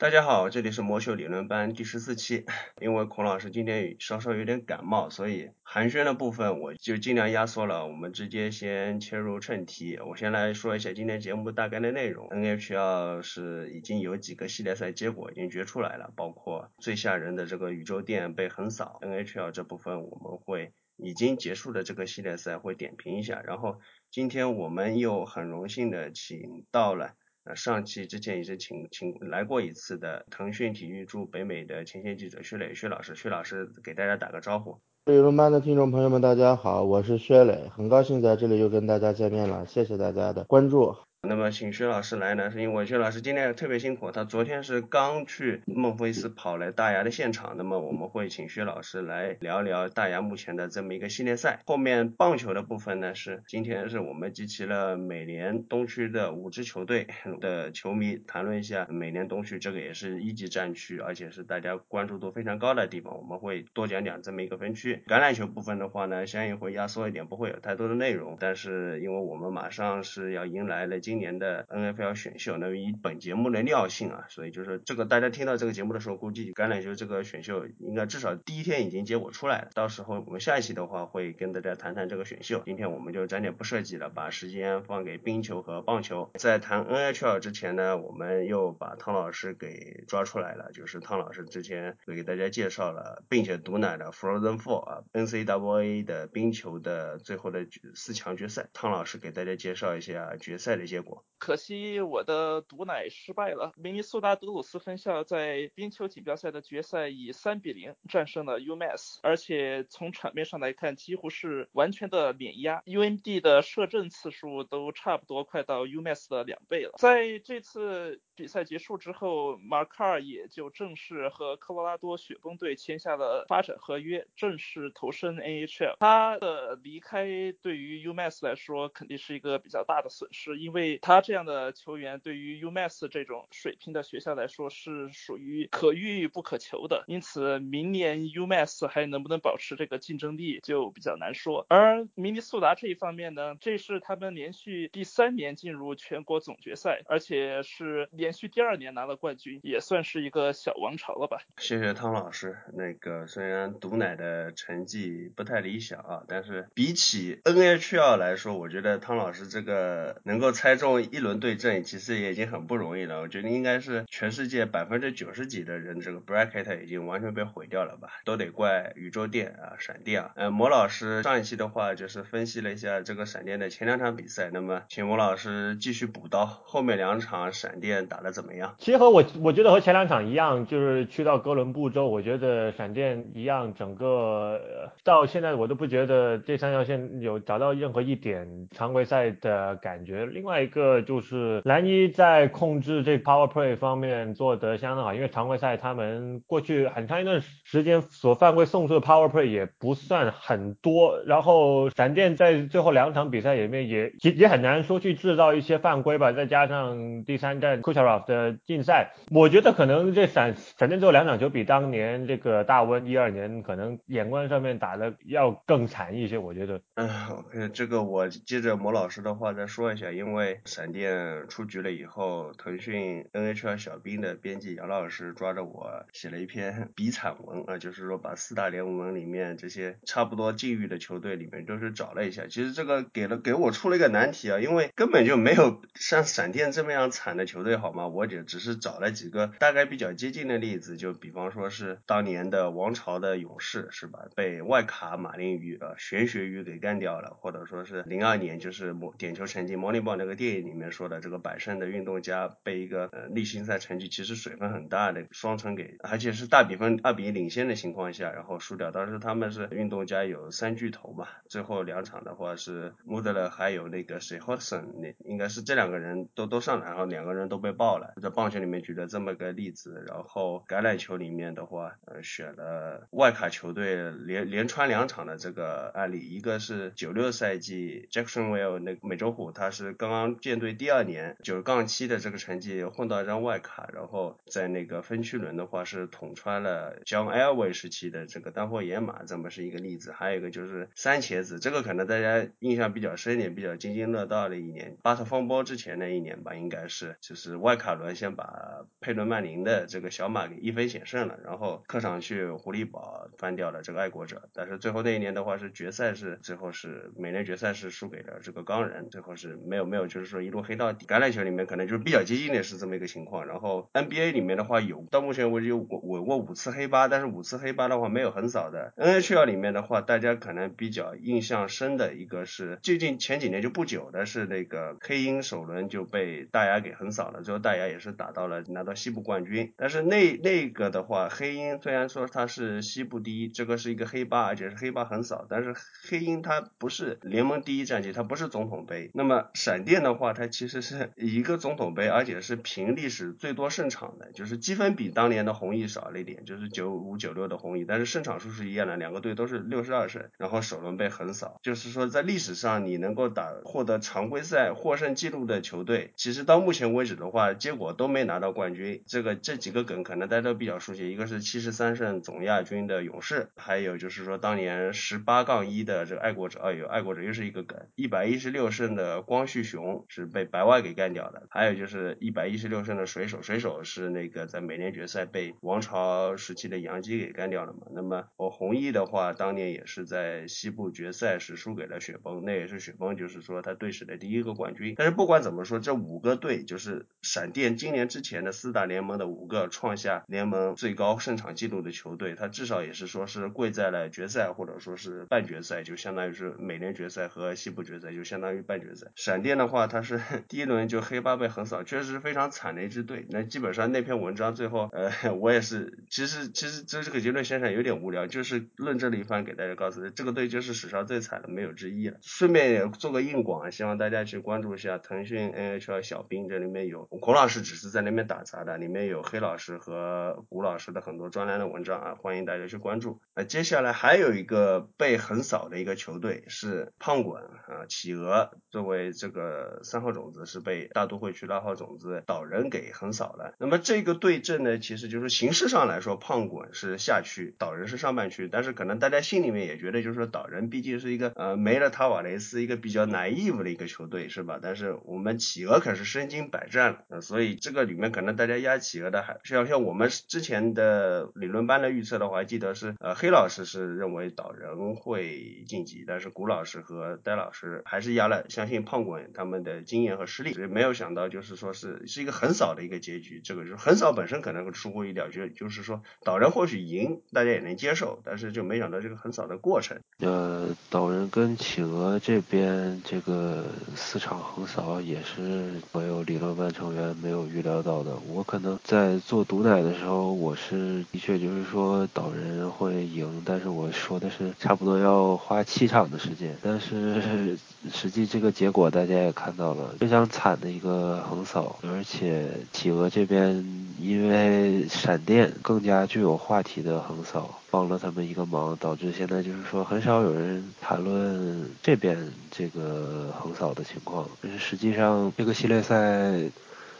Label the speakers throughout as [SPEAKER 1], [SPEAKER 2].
[SPEAKER 1] 大家好，这里是魔秀理论班第十四期。因为孔老师今天稍稍有点感冒，所以寒暄的部分我就尽量压缩了。我们直接先切入正题。我先来说一下今天节目大概的内容。NHL 是已经有几个系列赛结果已经决出来了，包括最吓人的这个宇宙店被横扫。NHL 这部分我们会已经结束的这个系列赛会点评一下。然后今天我们又很荣幸的请到了。上期之前已经请请来过一次的腾讯体育驻北美的前线记者薛磊薛老师，薛老师给大家打个招呼。
[SPEAKER 2] 理论班的听众朋友们，大家好，我是薛磊，很高兴在这里又跟大家见面了，谢谢大家的关注。
[SPEAKER 1] 那么请薛老师来呢，是因为薛老师今天特别辛苦，他昨天是刚去孟菲斯跑来大牙的现场。那么我们会请薛老师来聊聊大牙目前的这么一个系列赛。后面棒球的部分呢，是今天是我们集齐了美联东区的五支球队的球迷，谈论一下美联东区这个也是一级战区，而且是大家关注度非常高的地方。我们会多讲讲这么一个分区。橄榄球部分的话呢，相应会压缩一点，不会有太多的内容。但是因为我们马上是要迎来了。今年的 NFL 选秀，那么以本节目的尿性啊，所以就是这个大家听到这个节目的时候，估计橄榄球这个选秀应该至少第一天已经结果出来了。到时候我们下一期的话会跟大家谈谈这个选秀。今天我们就暂且不设计了，把时间放给冰球和棒球。在谈 NHL 之前呢，我们又把汤老师给抓出来了，就是汤老师之前给大家介绍了，并且毒奶的 Frozen Four 啊，NCAA 的冰球的最后的四强决赛，汤老师给大家介绍一下决赛的一些结果。
[SPEAKER 3] 可惜我的毒奶失败了。明尼苏达德鲁斯分校在冰球锦标赛的决赛以三比零战胜了 UMass，而且从场面上来看几乎是完全的碾压。UMD 的射正次数都差不多快到 UMass 的两倍了。在这次比赛结束之后，马卡尔也就正式和科罗拉多雪崩队签下了发展合约，正式投身 NHL。他的离开对于 UMass 来说肯定是一个比较大的损失，因为他。这样的球员对于 UMass 这种水平的学校来说是属于可遇不可求的，因此明年 UMass 还能不能保持这个竞争力就比较难说。而明尼苏达这一方面呢，这是他们连续第三年进入全国总决赛，而且是连续第二年拿了冠军，也算是一个小王朝了吧。
[SPEAKER 1] 谢谢汤老师。那个虽然毒奶的成绩不太理想啊，但是比起 NHL 来说，我觉得汤老师这个能够猜中一。一轮对阵其实也已经很不容易了，我觉得应该是全世界百分之九十几的人这个 bracket 已经完全被毁掉了吧，都得怪宇宙电啊，闪电啊。呃，魔老师上一期的话就是分析了一下这个闪电的前两场比赛，那么请魔老师继续补刀，后面两场闪电打得怎么样？
[SPEAKER 4] 其实和我我觉得和前两场一样，就是去到哥伦布州，我觉得闪电一样，整个到现在我都不觉得这三条线有找到任何一点常规赛的感觉。另外一个。就是蓝衣在控制这 power play 方面做得相当好，因为常规赛他们过去很长一段时间所犯规送出的 power play 也不算很多，然后闪电在最后两场比赛里面也也也很难说去制造一些犯规吧，再加上第三站 Kucherov 的禁赛，我觉得可能这闪闪电最后两场球比当年这个大温一二年可能眼光上面打的要更惨一些，我觉得。
[SPEAKER 1] 嗯，这个我接着魔老师的话再说一下，因为闪电。出局了以后，腾讯 NHL 小兵的编辑杨老师抓着我写了一篇 比惨文啊，就是说把四大联盟里面这些差不多境遇的球队里面都是找了一下。其实这个给了给我出了一个难题啊，因为根本就没有像闪电这么样惨的球队，好吗？我只只是找了几个大概比较接近的例子，就比方说是当年的王朝的勇士是吧？被外卡马林鱼啊玄学鱼给干掉了，或者说是零二年就是魔点球成绩魔力棒那个电里面。说的这个百胜的运动家被一个呃例行赛成绩其实水分很大的双城给，而且是大比分二比一领先的情况下，然后输掉。当时他们是运动家有三巨头嘛，最后两场的话是穆德勒还有那个谁 Hudson，那应该是这两个人都都上来，然后两个人都被爆了。在棒球里面举了这么个例子，然后橄榄球里面的话，呃选了外卡球队连连穿两场的这个案例，一个是九六赛季 Jacksonville 那美洲虎，他是刚刚舰队第二年九杠七的这个成绩混到一张外卡，然后在那个分区轮的话是捅穿了 John Elway 时期的这个丹佛野马，这么是一个例子。还有一个就是三茄子，这个可能大家印象比较深一点，比较津津乐道的一年，巴特风波之前那一年吧，应该是就是外卡轮先把佩伦曼宁的这个小马给一分险胜了，然后客场去狐狸堡翻掉了这个爱国者，但是最后那一年的话是决赛是最后是美联决赛是输给了这个钢人，最后是没有没有就是说一路黑到底。橄榄球里面可能就是比较接近的是这么一个情况，然后 NBA 里面的话有到目前为止有过有过五次黑八，但是五次黑八的话没有横扫的。NHL 里面的话，大家可能比较印象深的一个是最近前几年就不久的是那个黑鹰首轮就被大牙给横扫了，最后大牙也是打到了拿到西部冠军。但是那那个的话，黑鹰虽然说它是西部第一，这个是一个黑八，而且是黑八横扫，但是黑鹰它不是联盟第一战绩，它不是总统杯。那么闪电的的话，它其实是一个总统杯，而且是平历史最多胜场的，就是积分比当年的红衣少了一点，就是九五九六的红衣，但是胜场数是一样的，两个队都是六十二胜，然后首轮被横扫。就是说在历史上你能够打获得常规赛获胜记录的球队，其实到目前为止的话，结果都没拿到冠军。这个这几个梗可能大家都比较熟悉，一个是七十三胜总亚军的勇士，还有就是说当年十八杠一的这个爱国者，哎呦，爱国者又是一个梗，一百一十六胜的光绪熊是被白袜给干掉的，还有就是一百一十六胜的水手，水手是那个在美联决赛被王朝时期的洋基给干掉了嘛。那么我红毅的话，当年也是在西部决赛时输给了雪崩，那也是雪崩就是说他队史的第一个冠军。但是不管怎么说，这五个队就是闪电今年之前的四大联盟的五个创下联盟最高胜场纪录的球队，他至少也是说是跪在了决赛或者说是半决赛，就相当于是美联决赛和西部决赛就相当于半决赛。闪电的话，他是 第一轮就黑八被横扫，确实是非常惨的一支队。那基本上那篇文章最后，呃，我也是，其实其实这这个结论想想有点无聊，就是论证了一番给大家告诉，这个队就是史上最惨的，没有之一了。顺便也做个硬广，希望大家去关注一下腾讯 NHL 小兵，这里面有孔老师只是在那边打杂的，里面有黑老师和古老师的很多专栏的文章啊，欢迎大家去关注。那接下来还有一个被横扫的一个球队是胖滚啊，企鹅作为这个三号种子是被大都会区二号种子岛人给横扫了。那么这个对阵呢，其实就是形式上来说，胖滚是下区，岛人是上半区，但是可能大家心里面也觉得，就是说岛人毕竟是一个呃没了塔瓦雷斯一个比较难 naive 的一个球队是吧？但是我们企鹅可是身经百战了，呃，所以这个里面可能大家压企鹅的还像像我们之前的理论班的预测的话，记得是呃黑老师是认为岛人会晋级，但是古老师和戴老师还是压了，相信胖滚他们的经验和实力，所以没有想到就是说是是一个横扫的一个结局，这个就是横扫本身可能会出乎意料，就就是说岛人或许赢大家也能接受，但是就没想到这个横扫的过程。
[SPEAKER 5] 呃，岛人跟企鹅这边这个四场横扫也是所有理论班成员没有预料到的。我可能在做毒奶的时候，我是的确就是说岛人会赢，但是我说的是差不多要花七场的时间，但是实际这个结果大家也看到了，非常惨的一个横扫，而且企鹅这边因为闪电更加具有话题的横扫。帮了他们一个忙，导致现在就是说很少有人谈论这边这个横扫的情况。但是实际上这个系列赛。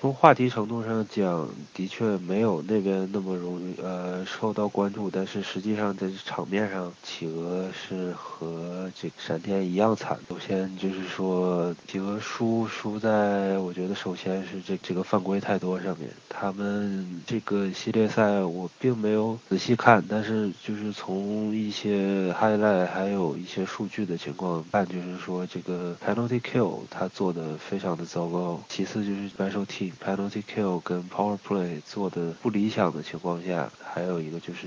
[SPEAKER 5] 从话题程度上讲，的确没有那边那么容易呃受到关注，但是实际上在场面上，企鹅是和这个闪电一样惨。首先就是说，企鹅输输在我觉得首先是这这个犯规太多上面。他们这个系列赛我并没有仔细看，但是就是从一些 highlight 还有一些数据的情况看，就是说这个 penalty kill 他做的非常的糟糕。其次就是白手 T penalty kill 跟 power play 做的不理想的情况下，还有一个就是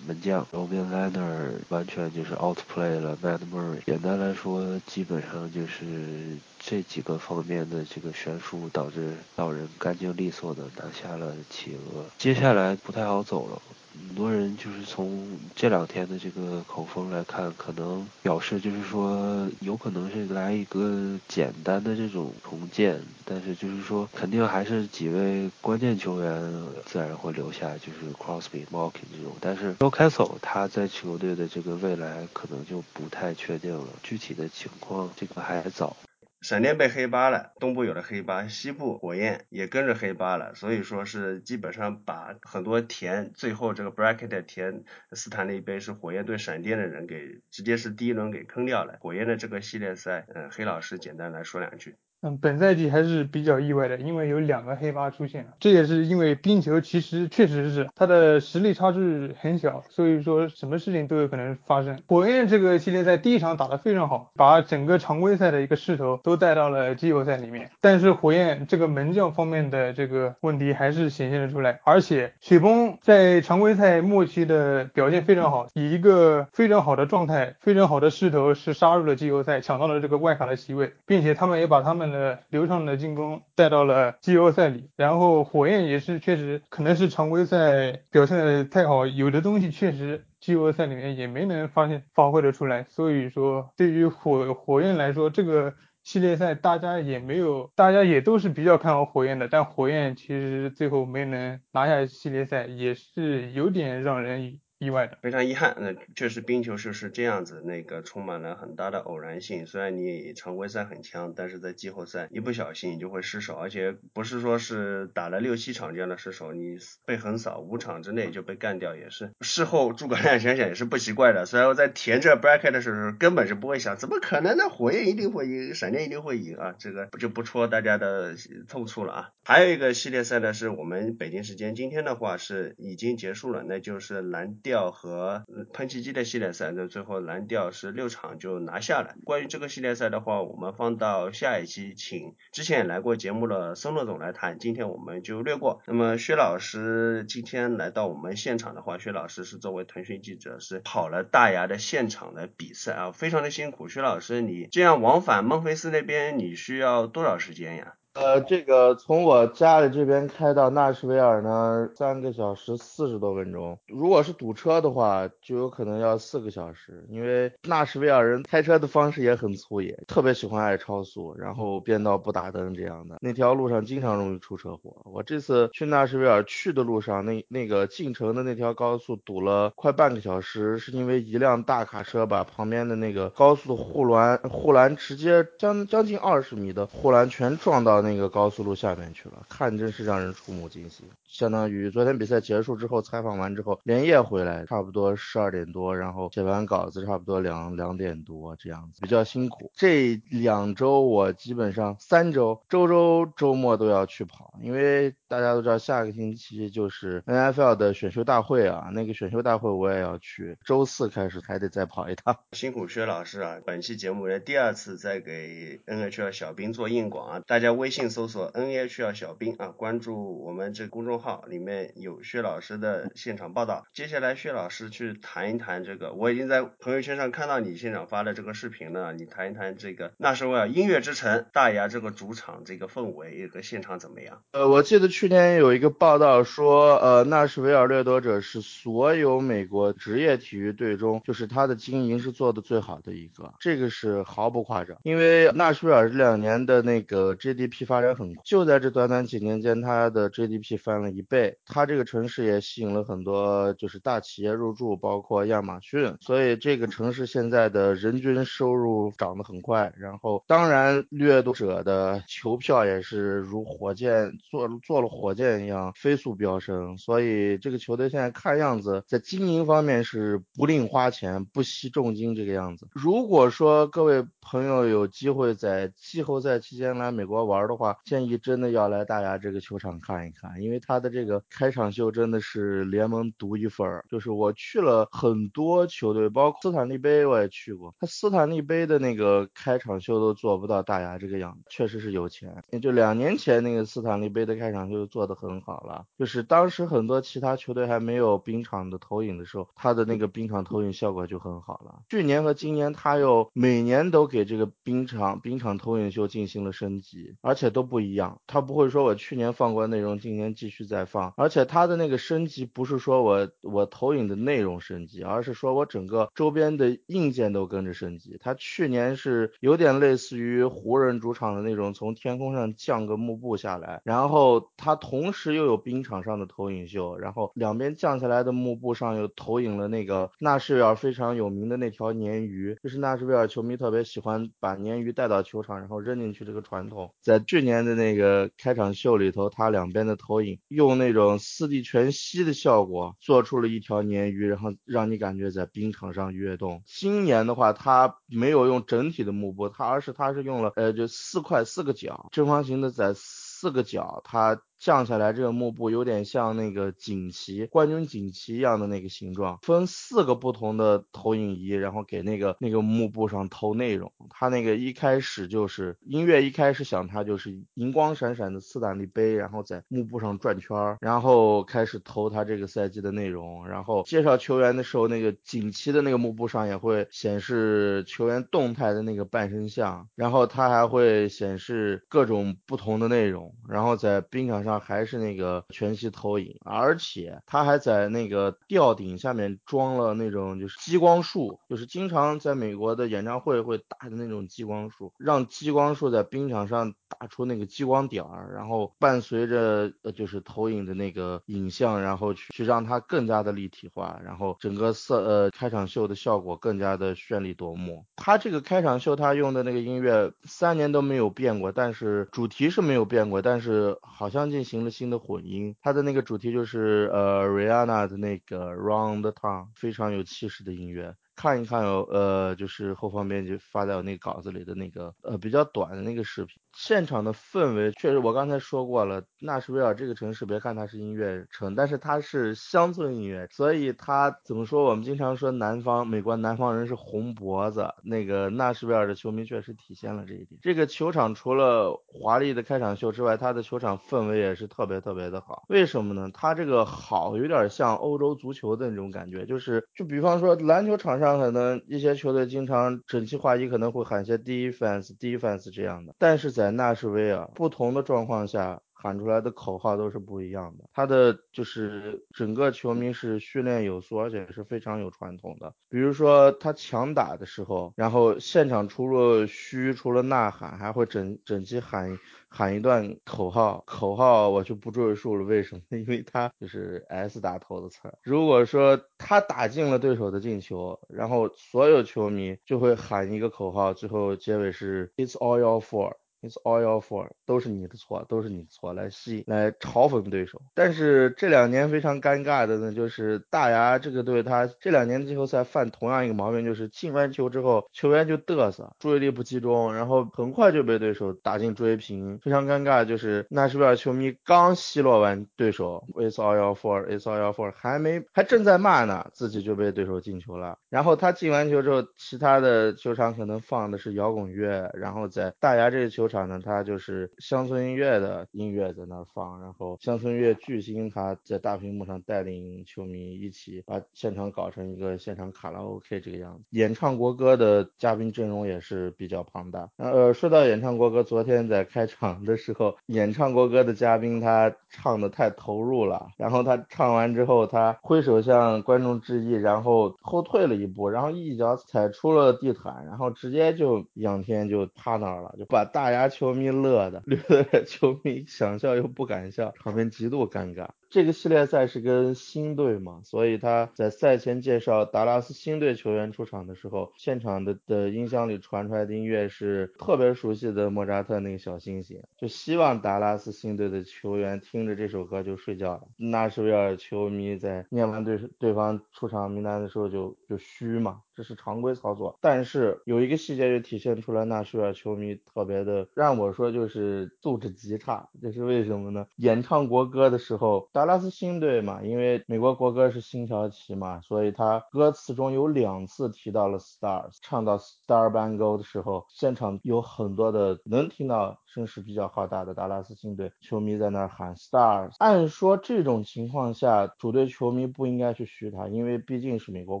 [SPEAKER 5] 门将 Robin Lehner 完全就是 outplay 了 Matt Murray。简单来说，基本上就是这几个方面的这个悬殊，导致老人干净利索的拿下了企鹅。接下来不太好走了。很多人就是从这两天的这个口风来看，可能表示就是说有可能是来一个简单的这种重建，但是就是说肯定还是几位关键球员自然会留下，就是 Crosby、Malkin 这种。但是 Joe Castle 他在球队的这个未来可能就不太确定了，具体的情况这个还早。
[SPEAKER 1] 闪电被黑八了，东部有了黑八，西部火焰也跟着黑八了，所以说是基本上把很多填最后这个 bracket 填斯坦利杯是火焰对闪电的人给直接是第一轮给坑掉了。火焰的这个系列赛，嗯，黑老师简单来说两句。
[SPEAKER 6] 嗯，本赛季还是比较意外的，因为有两个黑八出现了，这也是因为冰球其实确实是它的实力差距很小，所以说什么事情都有可能发生。火焰这个系列在第一场打得非常好，把整个常规赛的一个势头都带到了季后赛里面，但是火焰这个门将方面的这个问题还是显现了出来，而且雪崩在常规赛末期的表现非常好，以一个非常好的状态、非常好的势头是杀入了季后赛，抢到了这个外卡的席位，并且他们也把他们。的流畅的进攻带到了季后赛里，然后火焰也是确实可能是常规赛表现的太好，有的东西确实季后赛里面也没能发现发挥的出来，所以说对于火火焰来说，这个系列赛大家也没有，大家也都是比较看好火焰的，但火焰其实最后没能拿下系列赛，也是有点让人。意外的，
[SPEAKER 1] 非常遗憾。那确实冰球是是这样子，那个充满了很大的偶然性。虽然你常规赛很强，但是在季后赛一不小心你就会失手，而且不是说是打了六七场这样的失手，你被横扫五场之内就被干掉，也是事后诸葛亮想想也是不奇怪的。虽然我在填这 bracket 的时候根本是不会想，怎么可能呢？火焰一定会赢，闪电一定会赢啊！这个就不戳大家的痛处了啊。还有一个系列赛呢，是我们北京时间今天的话是已经结束了，那就是蓝。调和喷气机的系列赛，那最后蓝调是六场就拿下了。关于这个系列赛的话，我们放到下一期，请之前来过节目的孙乐总来谈。今天我们就略过。那么薛老师今天来到我们现场的话，薛老师是作为腾讯记者，是跑了大牙的现场的比赛啊，非常的辛苦。薛老师，你这样往返孟菲斯那边，你需要多少时间呀？
[SPEAKER 2] 呃，这个从我家里这边开到纳什维尔呢，三个小时四十多分钟。如果是堵车的话，就有可能要四个小时。因为纳什维尔人开车的方式也很粗野，特别喜欢爱超速，然后变道不打灯这样的。那条路上经常容易出车祸。我这次去纳什维尔去的路上，那那个进城的那条高速堵了快半个小时，是因为一辆大卡车把旁边的那个高速护栏护栏直接将将近二十米的护栏全撞到那。个高速路下面去了，看真是让人触目惊心。相当于昨天比赛结束之后，采访完之后连夜回来，差不多十二点多，然后写完稿子，差不多两两点多这样子，比较辛苦。这两周我基本上三周周周周末都要去跑，因为大家都知道下个星期就是 NFL 的选秀大会啊，那个选秀大会我也要去，周四开始还得再跑一趟。
[SPEAKER 1] 辛苦薛老师啊，本期节目的第二次在给 NHL 小兵做硬广啊，大家微信。搜索 NHL 小兵啊，关注我们这公众号，里面有薛老师的现场报道。接下来薛老师去谈一谈这个，我已经在朋友圈上看到你现场发的这个视频了。你谈一谈这个那时候啊音乐之城大牙这个主场这个氛围和现场怎么样？
[SPEAKER 2] 呃，我记得去去年有一个报道说，呃，纳什维尔掠夺者是所有美国职业体育队中，就是他的经营是做的最好的一个，这个是毫不夸张。因为纳什维尔这两年的那个 GDP。发展很快，就在这短短几年间，它的 GDP 翻了一倍。它这个城市也吸引了很多就是大企业入驻，包括亚马逊。所以这个城市现在的人均收入涨得很快。然后，当然掠夺者的球票也是如火箭坐坐了火箭一样飞速飙升。所以这个球队现在看样子在经营方面是不吝花钱、不惜重金这个样子。如果说各位朋友有机会在季后赛期间来美国玩的，话建议真的要来大牙这个球场看一看，因为他的这个开场秀真的是联盟独一份儿。就是我去了很多球队，包括斯坦利杯我也去过，他斯坦利杯的那个开场秀都做不到大牙这个样子，确实是有钱。也就两年前那个斯坦利杯的开场秀就做得很好了，就是当时很多其他球队还没有冰场的投影的时候，他的那个冰场投影效果就很好了。去年和今年他又每年都给这个冰场冰场投影秀进行了升级，而且。都不一样，他不会说我去年放过内容，今年继续再放，而且他的那个升级不是说我我投影的内容升级，而是说我整个周边的硬件都跟着升级。他去年是有点类似于湖人主场的那种，从天空上降个幕布下来，然后他它同时又有冰场上的投影秀，然后两边降下来的幕布上又投影了那个纳什维尔非常有名的那条鲶鱼，就是纳什维尔球迷特别喜欢把鲶鱼带到球场，然后扔进去这个传统。在去年的那个开场秀里头，它两边的投影用那种四 D 全息的效果做出了一条鲶鱼，然后让你感觉在冰场上跃动。今年的话，它没有用整体的幕布，它而是它是用了呃就四块四个角正方形的在四个角，它。降下来这个幕布有点像那个锦旗冠军锦旗一样的那个形状，分四个不同的投影仪，然后给那个那个幕布上投内容。它那个一开始就是音乐，一开始响它就是银光闪闪的斯坦利杯，然后在幕布上转圈儿，然后开始投它这个赛季的内容。然后介绍球员的时候，那个锦旗的那个幕布上也会显示球员动态的那个半身像，然后它还会显示各种不同的内容。然后在冰场上。那还是那个全息投影，而且他还在那个吊顶下面装了那种就是激光束，就是经常在美国的演唱会会打的那种激光束，让激光束在冰场上打出那个激光点儿，然后伴随着呃就是投影的那个影像，然后去去让它更加的立体化，然后整个色呃开场秀的效果更加的绚丽夺目。它这个开场秀它用的那个音乐三年都没有变过，但是主题是没有变过，但是好像进行了新的混音，它的那个主题就是呃 Rihanna 的那个 Round Town，非常有气势的音乐。看一看有呃，就是后方编辑发在我那个稿子里的那个呃比较短的那个视频，现场的氛围确实我刚才说过了，纳什维尔这个城市别看它是音乐城，但是它是乡村音乐，所以它怎么说？我们经常说南方美国南方人是红脖子，那个纳什维尔的球迷确实体现了这一点。这个球场除了华丽的开场秀之外，它的球场氛围也是特别特别的好。为什么呢？它这个好有点像欧洲足球的那种感觉，就是就比方说篮球场上。可能一些球队经常整齐划一，可能会喊些 defense defense 这样的，但是在纳什维尔不同的状况下喊出来的口号都是不一样的。他的就是整个球迷是训练有素，而且是非常有传统的。比如说他强打的时候，然后现场除了嘘，除了呐喊，还会整整齐喊。喊一段口号，口号我就不赘述了。为什么？因为他就是 S 打头的词。如果说他打进了对手的进球，然后所有球迷就会喊一个口号，最后结尾是 It's all your fault。It's all your fault，都是你的错，都是你的错，来吸来嘲讽对手。但是这两年非常尴尬的呢，就是大牙这个队，他这两年季后赛犯同样一个毛病，就是进完球之后，球员就嘚瑟，注意力不集中，然后很快就被对手打进追平。非常尴尬，就是纳什维尔球迷刚奚落完对手，It's all your fault，It's all your fault，还没还正在骂呢，自己就被对手进球了。然后他进完球之后，其他的球场可能放的是摇滚乐，然后在大牙这个球场呢，他就是乡村音乐的音乐在那放，然后乡村乐巨星他在大屏幕上带领球迷一起把现场搞成一个现场卡拉 OK 这个样子。演唱国歌的嘉宾阵容也是比较庞大。呃，说到演唱国歌，昨天在开场的时候，演唱国歌的嘉宾他唱的太投入了，然后他唱完之后，他挥手向观众致意，然后后退了一步，然后一脚踩出了地毯，然后直接就仰天就趴那儿了，就把大家家。球迷乐的，乐的球迷想笑又不敢笑，场面极度尴尬。这个系列赛是跟新队嘛，所以他在赛前介绍达拉斯新队球员出场的时候，现场的的音箱里传出来的音乐是特别熟悉的莫扎特那个小星星，就希望达拉斯新队的球员听着这首歌就睡觉了。纳什维尔球迷在念完对对方出场名单的时候就就虚嘛，这是常规操作。但是有一个细节就体现出来纳什维尔球迷特别的，让我说就是素质极差，这是为什么呢？演唱国歌的时候。达拉斯星队嘛，因为美国国歌是星条旗嘛，所以他歌词中有两次提到了 stars，唱到 star bangle 的时候，现场有很多的能听到声势比较浩大的达拉斯星队球迷在那儿喊 stars。按说这种情况下，主队球迷不应该去嘘他，因为毕竟是美国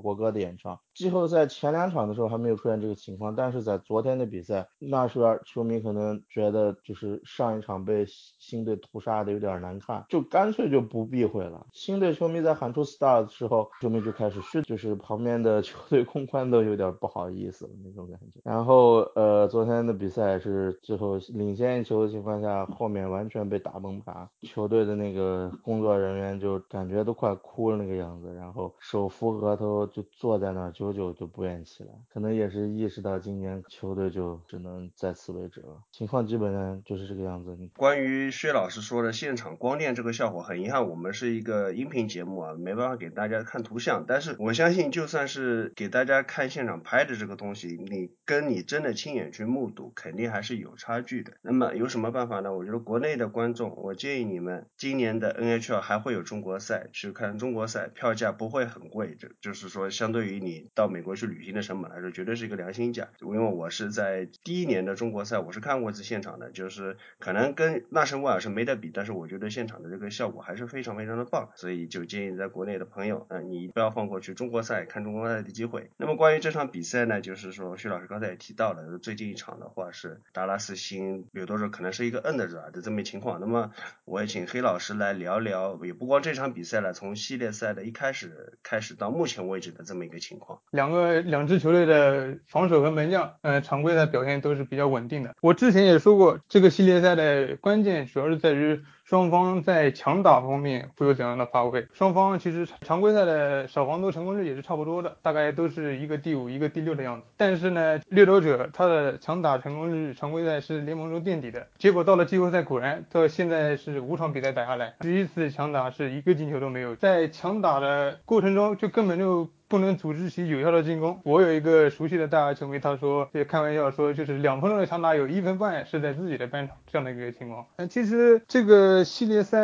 [SPEAKER 2] 国歌的演唱。季后赛前两场的时候还没有出现这个情况，但是在昨天的比赛，那时候球迷可能觉得就是上一场被新队屠杀的有点难看，就干脆就不避讳了。新队球迷在喊出 star 的时候，球迷就开始嘘，就是旁边的球队公关都有点不好意思了那种感觉。然后呃，昨天的比赛是最后领先一球的情况下，后面完全被打崩盘，球队的那个工作人员就感觉都快哭了那个样子，然后手扶额头就坐在那儿。久久就不愿意起来，可能也是意识到今年球队就只能在此为止了。情况基本上就是这个样子。
[SPEAKER 1] 关于薛老师说的现场光电这个效果，很遗憾，我们是一个音频节目啊，没办法给大家看图像。但是我相信，就算是给大家看现场拍的这个东西，你跟你真的亲眼去目睹，肯定还是有差距的。那么有什么办法呢？我觉得国内的观众，我建议你们今年的 NHL 还会有中国赛，去看中国赛，票价不会很贵，就就是说相对于你。到美国去旅行的成本来说，绝对是一个良心价。因为我是在第一年的中国赛，我是看过一次现场的，就是可能跟纳什维尔是没得比，但是我觉得现场的这个效果还是非常非常的棒。所以就建议在国内的朋友，嗯，你不要放过去中国赛看中国赛的机会。那么关于这场比赛呢，就是说徐老师刚才也提到了，最近一场的话是达拉斯星有多少可能是一个 under 的这么一情况。那么我也请黑老师来聊聊，也不光这场比赛了，从系列赛的一开始开始到目前为止的这么一个情况。
[SPEAKER 6] 两个两支球队的防守和门将，嗯，常规的表现都是比较稳定的。我之前也说过，这个系列赛的关键主要是在于双方在强打方面会有怎样的发挥。双方其实常规赛的少防多成功率也是差不多的，大概都是一个第五，一个第六的样子。但是呢，掠夺者他的强打成功率常规赛是联盟中垫底的，结果到了季后赛果然到现在是五场比赛打下来，十一次强打是一个进球都没有，在强打的过程中就根本就。不能组织起有效的进攻。我有一个熟悉的大球迷，他说，也开玩笑说，就是两分钟的强打有一分半是在自己的半场这样的一个情况。那其实这个系列赛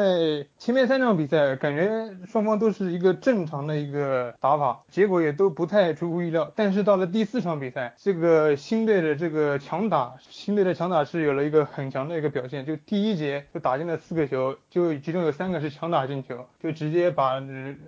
[SPEAKER 6] 前面三场比赛，感觉双方都是一个正常的一个打法，结果也都不太出乎意料。但是到了第四场比赛，这个新队的这个强打，新队的强打是有了一个很强的一个表现。就第一节就打进了四个球，就其中有三个是强打进球，就直接把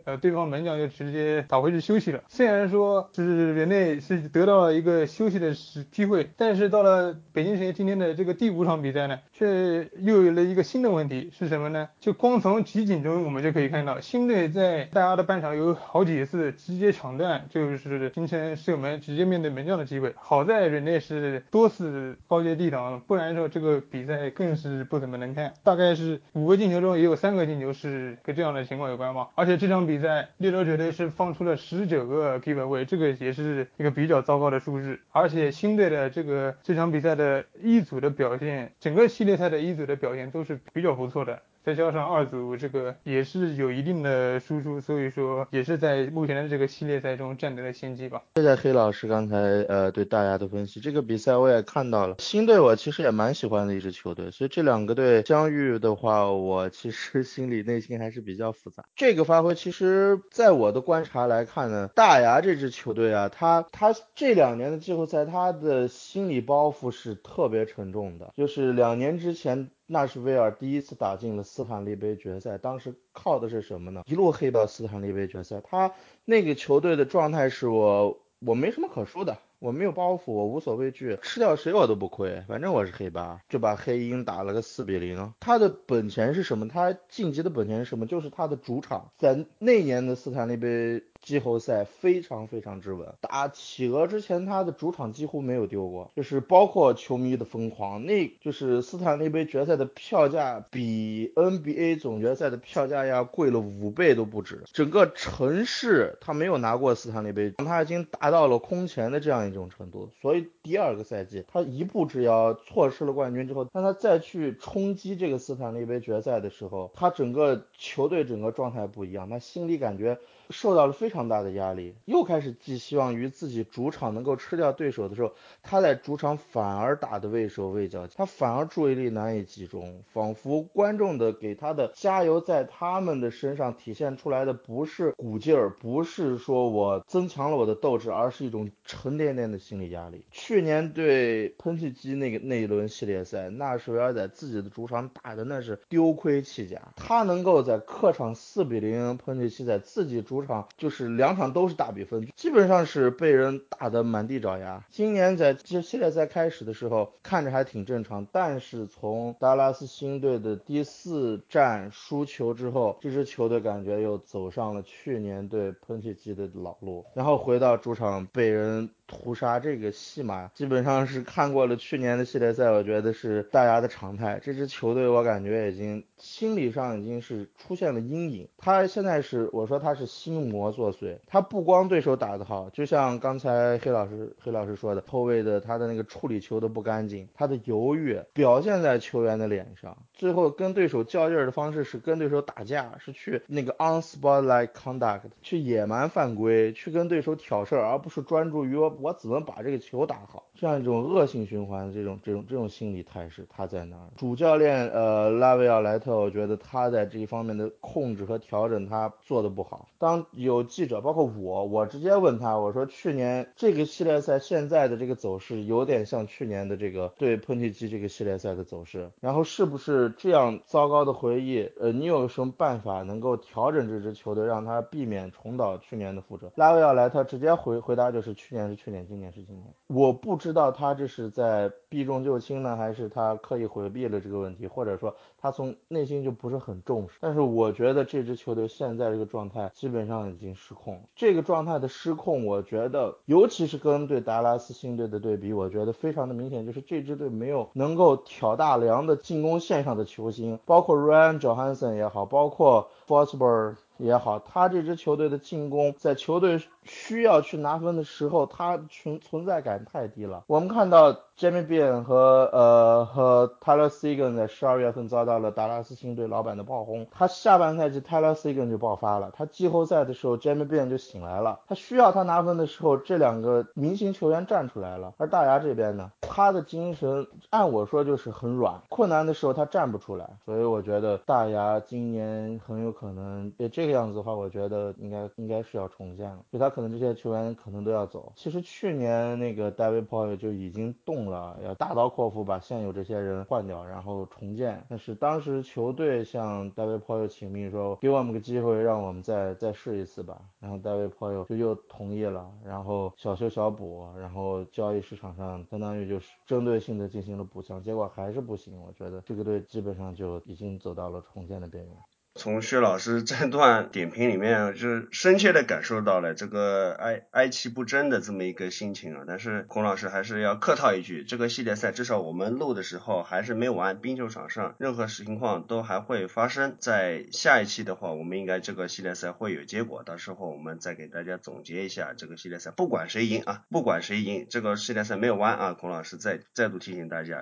[SPEAKER 6] 呃对方门将就直接打回去休息。虽然说就是人类是得到了一个休息的时机会，但是到了北京时间今天的这个第五场比赛呢，却又有了一个新的问题是什么呢？就光从集锦中我们就可以看到，新队在大家的半场有好几次直接抢断，就是形成射门直接面对门将的机会。好在人类是多次高接低挡，不然说这个比赛更是不怎么能看。大概是五个进球中也有三个进球是跟这样的情况有关吧。而且这场比赛猎头绝对是放出了十九。九个基本位，这个也是一个比较糟糕的数字。而且新队的这个这场比赛的一组的表现，整个系列赛的一组的表现都是比较不错的。再加上二组这个也是有一定的输出，所以说也是在目前的这个系列赛中占得了先机吧。
[SPEAKER 2] 谢谢黑老师刚才呃对大家的分析，这个比赛我也看到了，新队我其实也蛮喜欢的一支球队，所以这两个队相遇的话，我其实心里内心还是比较复杂。这个发挥其实在我的观察来看呢，大牙这支球队啊，他他这两年的季后赛，他的心理包袱是特别沉重的，就是两年之前。纳什维尔第一次打进了斯坦利杯决赛，当时靠的是什么呢？一路黑到斯坦利杯决赛，他那个球队的状态是我我没什么可说的，我没有包袱，我无所畏惧，吃掉谁我都不亏，反正我是黑八，就把黑鹰打了个四比零。他的本钱是什么？他晋级的本钱是什么？就是他的主场，在那年的斯坦利杯。季后赛非常非常之稳，打企鹅之前他的主场几乎没有丢过，就是包括球迷的疯狂，那就是斯坦利杯决赛的票价比 NBA 总决赛的票价要贵了五倍都不止，整个城市他没有拿过斯坦利杯，他已经达到了空前的这样一种程度，所以第二个赛季他一步之遥错失了冠军之后，当他再去冲击这个斯坦利杯决赛的时候，他整个球队整个状态不一样，他心里感觉。受到了非常大的压力，又开始寄希望于自己主场能够吃掉对手的时候，他在主场反而打得畏手畏脚，他反而注意力难以集中，仿佛观众的给他的加油在他们的身上体现出来的不是鼓劲儿，不是说我增强了我的斗志，而是一种沉甸甸的心理压力。去年对喷气机那个那一轮系列赛，纳什维尔在自己的主场打的那是丢盔弃甲，他能够在客场四比零喷气机在自己主主场就是两场都是大比分，基本上是被人打得满地找牙。今年在这系列赛开始的时候看着还挺正常，但是从达拉斯新队的第四战输球之后，这支球队感觉又走上了去年对喷气机的老路，然后回到主场被人。屠杀这个戏码基本上是看过了去年的系列赛，我觉得是大家的常态。这支球队我感觉已经心理上已经是出现了阴影。他现在是我说他是心魔作祟，他不光对手打得好，就像刚才黑老师黑老师说的，后卫的他的那个处理球都不干净，他的犹豫表现在球员的脸上，最后跟对手较劲儿的方式是跟对手打架，是去那个 unsportlike conduct，去野蛮犯规，去跟对手挑事儿，而不是专注于我。我怎么把这个球打好？这样一种恶性循环的，这种这种这种心理态势，他在那儿。主教练呃拉维奥莱特，我觉得他在这一方面的控制和调整，他做的不好。当有记者，包括我，我直接问他，我说去年这个系列赛现在的这个走势，有点像去年的这个对喷气机这个系列赛的走势。然后是不是这样糟糕的回忆？呃，你有什么办法能够调整这支球队，让他避免重蹈去年的覆辙？拉维尔莱特直接回回答就是去年是去年。今年是今年，我不知道他这是在避重就轻呢，还是他刻意回避了这个问题，或者说他从内心就不是很重视。但是我觉得这支球队现在这个状态基本上已经失控了。这个状态的失控，我觉得尤其是跟对达拉斯星队的对比，我觉得非常的明显，就是这支队没有能够挑大梁的进攻线上的球星，包括 Ryan Johnson 也好，包括 Fosberg。也好，他这支球队的进攻在球队需要去拿分的时候，他存存在感太低了。我们看到 Jimmy b e n 和呃和 Tyler Seguin 在十二月份遭到了达拉斯星队老板的炮轰。他下半赛季 Tyler Seguin 就爆发了，他季后赛的时候 Jimmy b e n 就醒来了。他需要他拿分的时候，这两个明星球员站出来了。而大牙这边呢，他的精神按我说就是很软，困难的时候他站不出来。所以我觉得大牙今年很有可能也这。个样子的话，我觉得应该应该是要重建了，就他可能这些球员可能都要走。其实去年那个 David p o y 就已经动了，要大刀阔斧把现有这些人换掉，然后重建。但是当时球队向 David p o y 请命说，给我们个机会，让我们再再试一次吧。然后 David p o y 就又同意了，然后小修小补，然后交易市场上相当于就是针对性的进行了补强，结果还是不行。我觉得这个队基本上就已经走到了重建的边缘。
[SPEAKER 1] 从薛老师这段点评里面，就是深切的感受到了这个哀哀其不争的这么一个心情啊。但是孔老师还是要客套一句，这个系列赛至少我们录的时候还是没有完，冰球场上任何情况都还会发生。在下一期的话，我们应该这个系列赛会有结果，到时候我们再给大家总结一下这个系列赛，不管谁赢啊，不管谁赢，这个系列赛没有完啊。孔老师再再度提醒大家，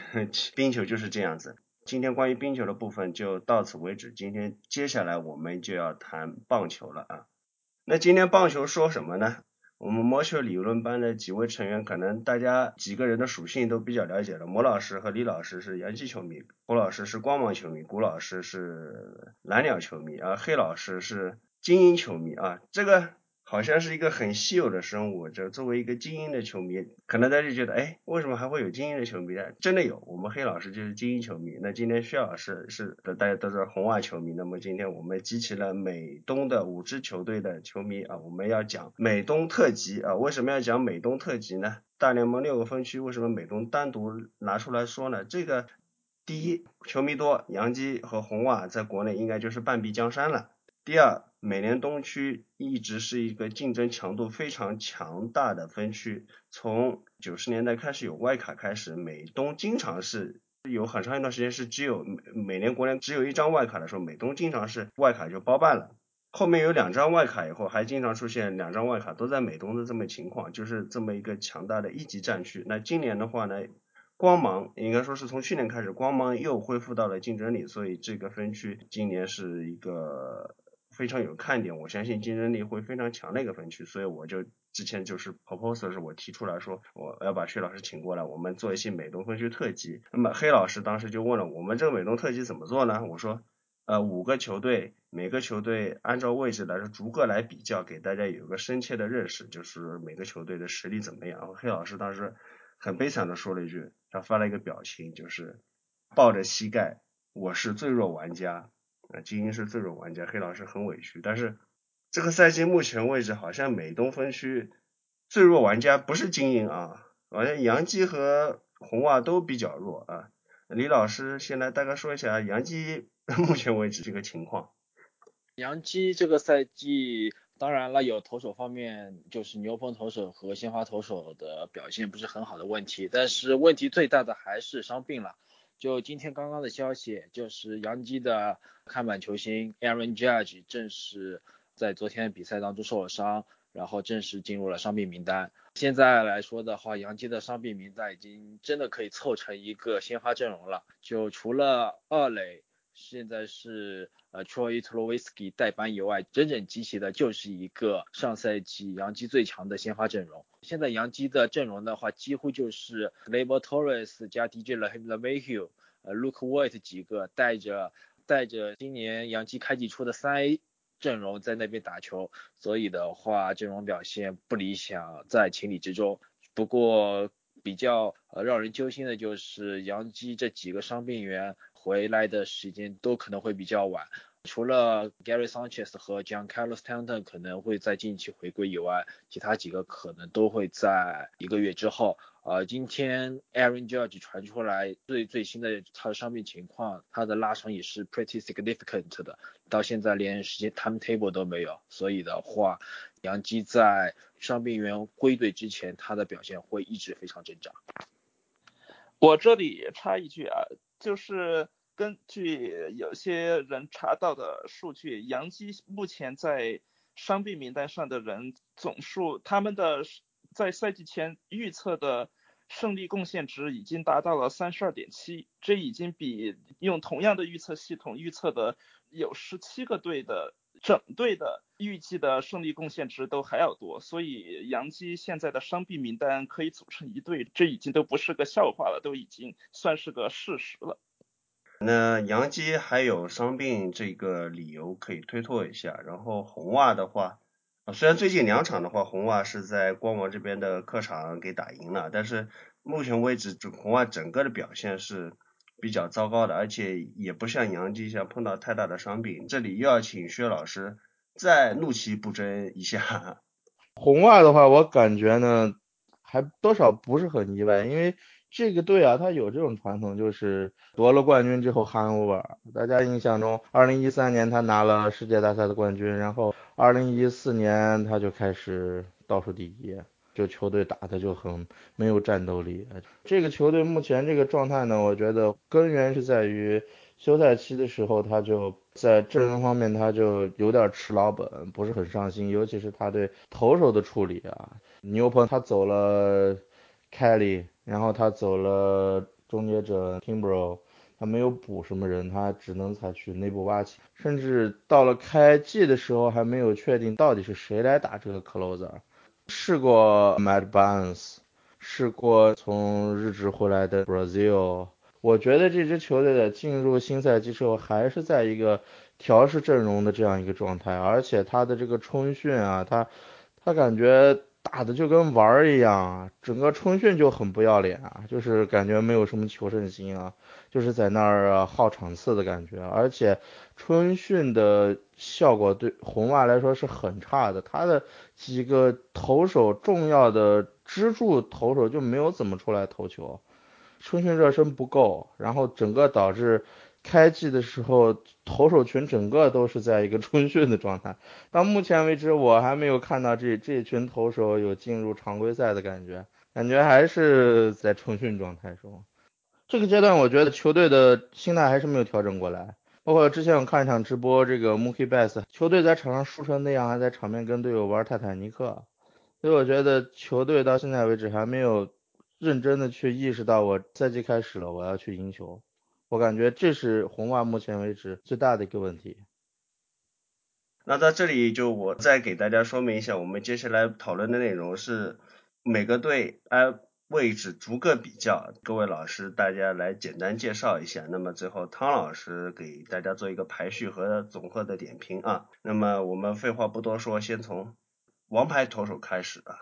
[SPEAKER 1] 冰球就是这样子。今天关于冰球的部分就到此为止。今天接下来我们就要谈棒球了啊。那今天棒球说什么呢？我们魔球理论班的几位成员，可能大家几个人的属性都比较了解了。魔老师和李老师是洋基球迷，胡老师是光芒球迷，古老师是蓝鸟球迷，而黑老师是精英球迷啊。这个。好像是一个很稀有的生物，就作为一个精英的球迷，可能大家觉得，哎，为什么还会有精英的球迷呢？真的有，我们黑老师就是精英球迷。那今天薛老师是大家都是红袜球迷，那么今天我们集齐了美东的五支球队的球迷啊，我们要讲美东特辑啊。为什么要讲美东特辑呢？大联盟六个分区，为什么美东单独拿出来说呢？这个第一，球迷多，洋基和红袜在国内应该就是半壁江山了。第二，美联东区一直是一个竞争强度非常强大的分区。从九十年代开始有外卡开始，美东经常是有很长一段时间是只有美美联国联只有一张外卡的时候，美东经常是外卡就包办了。后面有两张外卡以后，还经常出现两张外卡都在美东的这么情况，就是这么一个强大的一级战区。那今年的话呢，光芒应该说是从去年开始，光芒又恢复到了竞争力，所以这个分区今年是一个。非常有看点，我相信竞争力会非常强的一个分区，所以我就之前就是 proposal 是我提出来说，我要把薛老师请过来，我们做一些美东分区特辑。那么黑老师当时就问了，我们这个美东特辑怎么做呢？我说，呃，五个球队，每个球队按照位置来说逐个来比较，给大家有个深切的认识，就是每个球队的实力怎么样。黑老师当时很悲惨的说了一句，他发了一个表情，就是抱着膝盖，我是最弱玩家。啊，精英是最弱玩家，黑老师很委屈，但是这个赛季目前为止好像美东分区最弱玩家不是精英啊，好像杨基和红袜都比较弱啊。李老师先来大概说一下杨基 目前为止这个情况。
[SPEAKER 7] 杨基这个赛季，当然了，有投手方面就是牛棚投手和鲜花投手的表现不是很好的问题，但是问题最大的还是伤病了。就今天刚刚的消息，就是杨基的看板球星 Aaron Judge 正式在昨天比赛当中受了伤，然后正式进入了伤病名单。现在来说的话，杨基的伤病名单已经真的可以凑成一个先发阵容了。就除了二垒现在是呃 Troy t u l o w i s k y 代班以外，整整集齐的就是一个上赛季杨基最强的鲜花阵容。现在杨基的阵容的话，几乎就是 Labor Torres 加 DJ LeMahieu，呃 Luke White 几个带着带着今年杨基开季出的三 A。阵容在那边打球，所以的话阵容表现不理想，在情理之中。不过比较呃让人揪心的就是杨基这几个伤病员回来的时间都可能会比较晚。除了 Gary Sanchez 和 John Carlos Stanton 可能会在近期回归以外，其他几个可能都会在一个月之后。呃，今天 Aaron Judge 传出来最最新的他的伤病情况，他的拉伤也是 pretty significant 的，到现在连时间 timetable 都没有。所以的话，杨基在伤病员归队之前，他的表现会一直非常挣扎。
[SPEAKER 3] 我这里插一句啊，就是。根据有些人查到的数据，杨基目前在伤病名单上的人总数，他们的在赛季前预测的胜利贡献值已经达到了三十二点七，这已经比用同样的预测系统预测的有十七个队的整队的预计的胜利贡献值都还要多，所以杨基现在的伤病名单可以组成一队，这已经都不是个笑话了，都已经算是个事实了。
[SPEAKER 1] 那杨基还有伤病这个理由可以推脱一下，然后红袜的话，虽然最近两场的话，红袜是在光芒这边的客场给打赢了，但是目前为止，红袜整个的表现是比较糟糕的，而且也不像杨基像碰到太大的伤病。这里又要请薛老师再怒其不争一下。
[SPEAKER 2] 红袜的话，我感觉呢，还多少不是很意外，因为。这个队啊，他有这种传统，就是夺了冠军之后 hand over。大家印象中，二零一三年他拿了世界大赛的冠军，然后二零一四年他就开始倒数第一，就球队打的就很没有战斗力。这个球队目前这个状态呢，我觉得根源是在于休赛期的时候，他就在阵容方面他就有点吃老本，不是很上心，尤其是他对投手的处理啊。牛棚他走了。Kelly，然后他走了终结者 Kimbro，他没有补什么人，他只能采取内部挖起，甚至到了开季的时候还没有确定到底是谁来打这个 closer。试过 Mad Barnes，试过从日职回来的 Brazil，我觉得这支球队的进入新赛季之后还是在一个调试阵容的这样一个状态，而且他的这个春训啊，他他感觉。打的就跟玩儿一样，整个春训就很不要脸啊，就是感觉没有什么求胜心啊，就是在那儿耗场次的感觉。而且春训的效果对红袜来说是很差的，他的几个投手重要的支柱投手就没有怎么出来投球，春训热身不够，然后整个导致。开季的时候，投手群整个都是在一个 春训的状态。到目前为止，我还没有看到这这群投手有进入常规赛的感觉，感觉还是在春训状态中。这个阶段，我觉得球队的心态还是没有调整过来。包括之前我看一场直播，这个 Mookie Betts，球队在场上输成那样，还在场面跟队友玩泰坦尼克。所以我觉得球队到现在为止还没有认真的去意识到，我赛季开始了，我要去赢球。我感觉这是红袜目前为止最大的一个问题。
[SPEAKER 1] 那在这里就我再给大家说明一下，我们接下来讨论的内容是每个队哎位置逐个比较，各位老师大家来简单介绍一下。那么最后汤老师给大家做一个排序和总和的点评啊。那么我们废话不多说，先从王牌投手开始啊。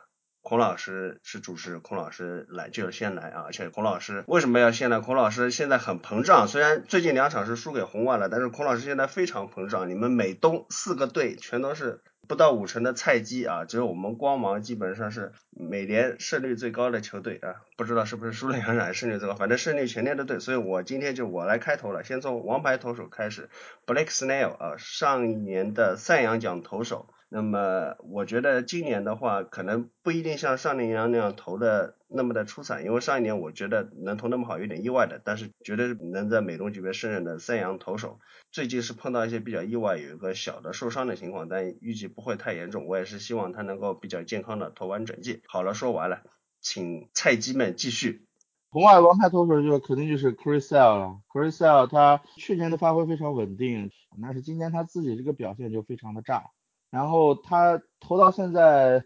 [SPEAKER 1] 孔老师是主持，孔老师来就先来啊！而且孔老师为什么要先来？孔老师现在很膨胀，虽然最近两场是输给红袜了，但是孔老师现在非常膨胀。你们美东四个队全都是不到五成的菜鸡啊，只有我们光芒基本上是每年胜率最高的球队啊，不知道是不是输了两场胜率最高，反正胜率全列的队，所以我今天就我来开头了，先从王牌投手开始，Blake Snell 啊，上一年的赛扬奖投手。那么我觉得今年的话，可能不一定像上一年那样投的那么的出彩，因为上一年我觉得能投那么好有点意外的，但是绝对能在美东级别胜任的三洋投手。最近是碰到一些比较意外，有一个小的受伤的情况，但预计不会太严重。我也是希望他能够比较健康的投完整季。好了，说完了，请菜鸡们继续。
[SPEAKER 2] 红外王牌投手就肯定就是 Chris Sale 了，Chris Sale 他去年的发挥非常稳定，但是今年他自己这个表现就非常的炸。然后他投到现在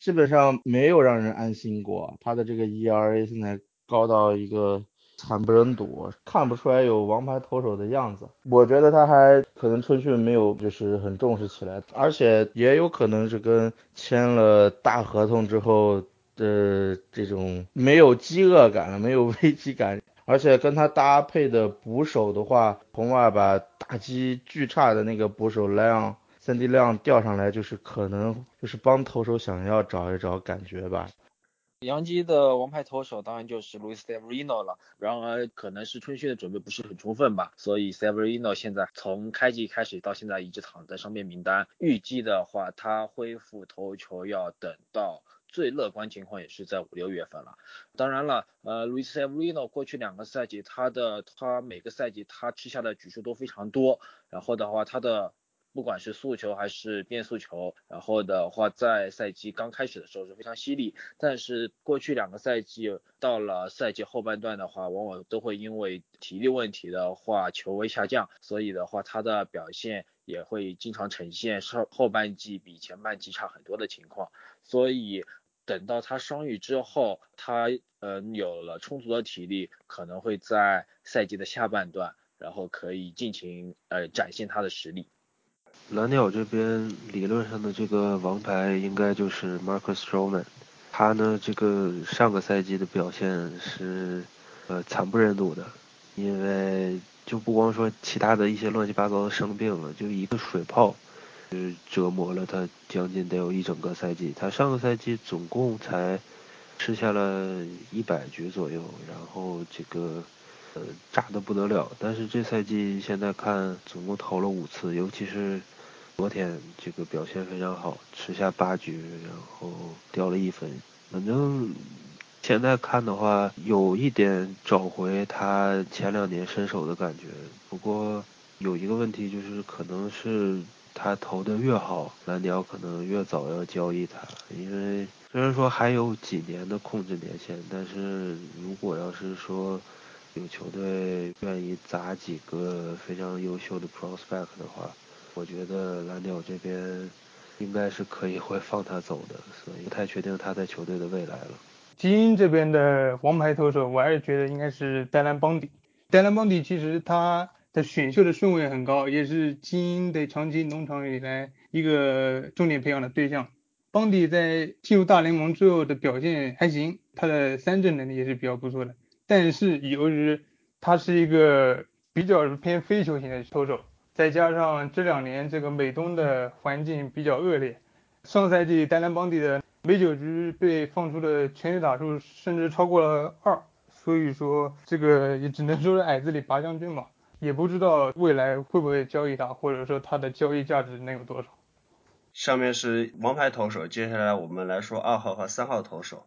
[SPEAKER 2] 基本上没有让人安心过，他的这个 ERA 现在高到一个惨不忍睹，看不出来有王牌投手的样子。我觉得他还可能春训没有就是很重视起来，而且也有可能是跟签了大合同之后的这种没有饥饿感了、没有 危机感，而且跟他搭配的捕手的话，红袜把打击巨差的那个捕手莱昂。三 D 量调上来就是可能就是帮投手想要找一找感觉吧。
[SPEAKER 7] 杨基的王牌投手当然就是 Luis Severino 了，然而可能是春训的准备不是很充分吧，所以 Severino 现在从开季开始到现在一直躺在伤病名单，预计的话他恢复投球要等到最乐观情况也是在五六月份了。当然了，呃，Luis Severino 过去两个赛季他的他每个赛季他吃下的局数都非常多，然后的话他的不管是速球还是变速球，然后的话在赛季刚开始的时候是非常犀利，但是过去两个赛季到了赛季后半段的话，往往都会因为体力问题的话球威下降，所以的话他的表现也会经常呈现后后半季比前半季差很多的情况，所以等到他伤愈之后，他嗯有了充足的体力，可能会在赛季的下半段，然后可以尽情呃展现他的实力。
[SPEAKER 5] 蓝鸟这边理论上的这个王牌应该就是 Marcus Stroman，他呢这个上个赛季的表现是呃惨不忍睹的，因为就不光说其他的一些乱七八糟的生病了，就一个水泡，就是折磨了他将近得有一整个赛季。他上个赛季总共才吃下了一百局左右，然后这个。呃，炸的不得了，但是这赛季现在看总共投了五次，尤其是昨天这个表现非常好，吃下八局，然后掉了一分。反正现在看的话，有一点找回他前两年身手的感觉。不过有一个问题就是，可能是他投的越好，蓝鸟可能越早要交易他，因为虽然说还有几年的控制年限，但是如果要是说。有球队愿意砸几个非常优秀的 prospect 的话，我觉得蓝鸟这边应该是可以会放他走的，所以不太确定他在球队的未来了。
[SPEAKER 6] 基因这边的王牌投手，我还是觉得应该是戴兰邦迪。戴兰邦迪其实他的选秀的顺位很高，也是基因的长期农场以来一个重点培养的对象。邦迪在进入大联盟之后的表现还行，他的三振能力也是比较不错的。但是由于他是一个比较偏非球型的投手，再加上这两年这个美东的环境比较恶劣，上赛季丹兰邦迪的美酒局被放出的全垒打数甚至超过了二，所以说这个也只能说是矮子里拔将军嘛，也不知道未来会不会交易他，或者说他的交易价值能有多少。
[SPEAKER 1] 上面是王牌投手，接下来我们来说二号和三号投手。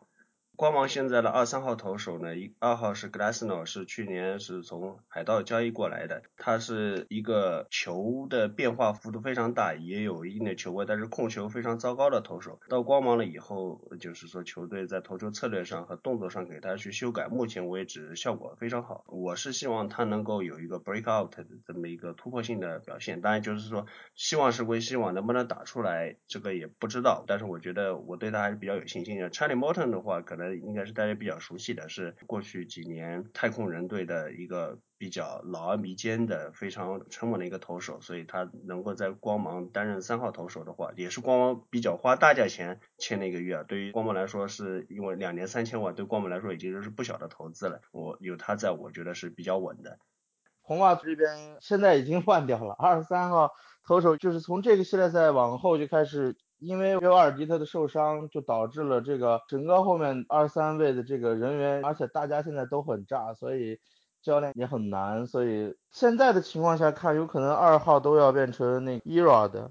[SPEAKER 1] 光芒现在的二三号投手呢，一二号是 Glassno，是去年是从海盗交易过来的，他是一个球的变化幅度非常大，也有一定的球位，但是控球非常糟糕的投手。到光芒了以后，就是说球队在投球策略上和动作上给他去修改，目前为止效果非常好。我是希望他能够有一个 break out 的这么一个突破性的表现，当然就是说希望是归希望，能不能打出来这个也不知道，但是我觉得我对他还是比较有信心的。Charlie Morton 的话可能。应该是大家比较熟悉的，是过去几年太空人队的一个比较老而弥坚的、非常沉稳的一个投手，所以他能够在光芒担任三号投手的话，也是光芒比较花大价钱签了一个月啊。对于光芒来说，是因为两年三千万，对光芒来说已经是不小的投资了。我有他在，我觉得是比较稳的。
[SPEAKER 2] 红袜这边现在已经换掉了二十三号投手，就是从这个系列赛往后就开始，因为约瓦尔迪特的受伤，就导致了这个整个后面二三位的这个人员，而且大家现在都很炸，所以教练也很难，所以现在的情况下看，有可能二号都要变成那 Erod，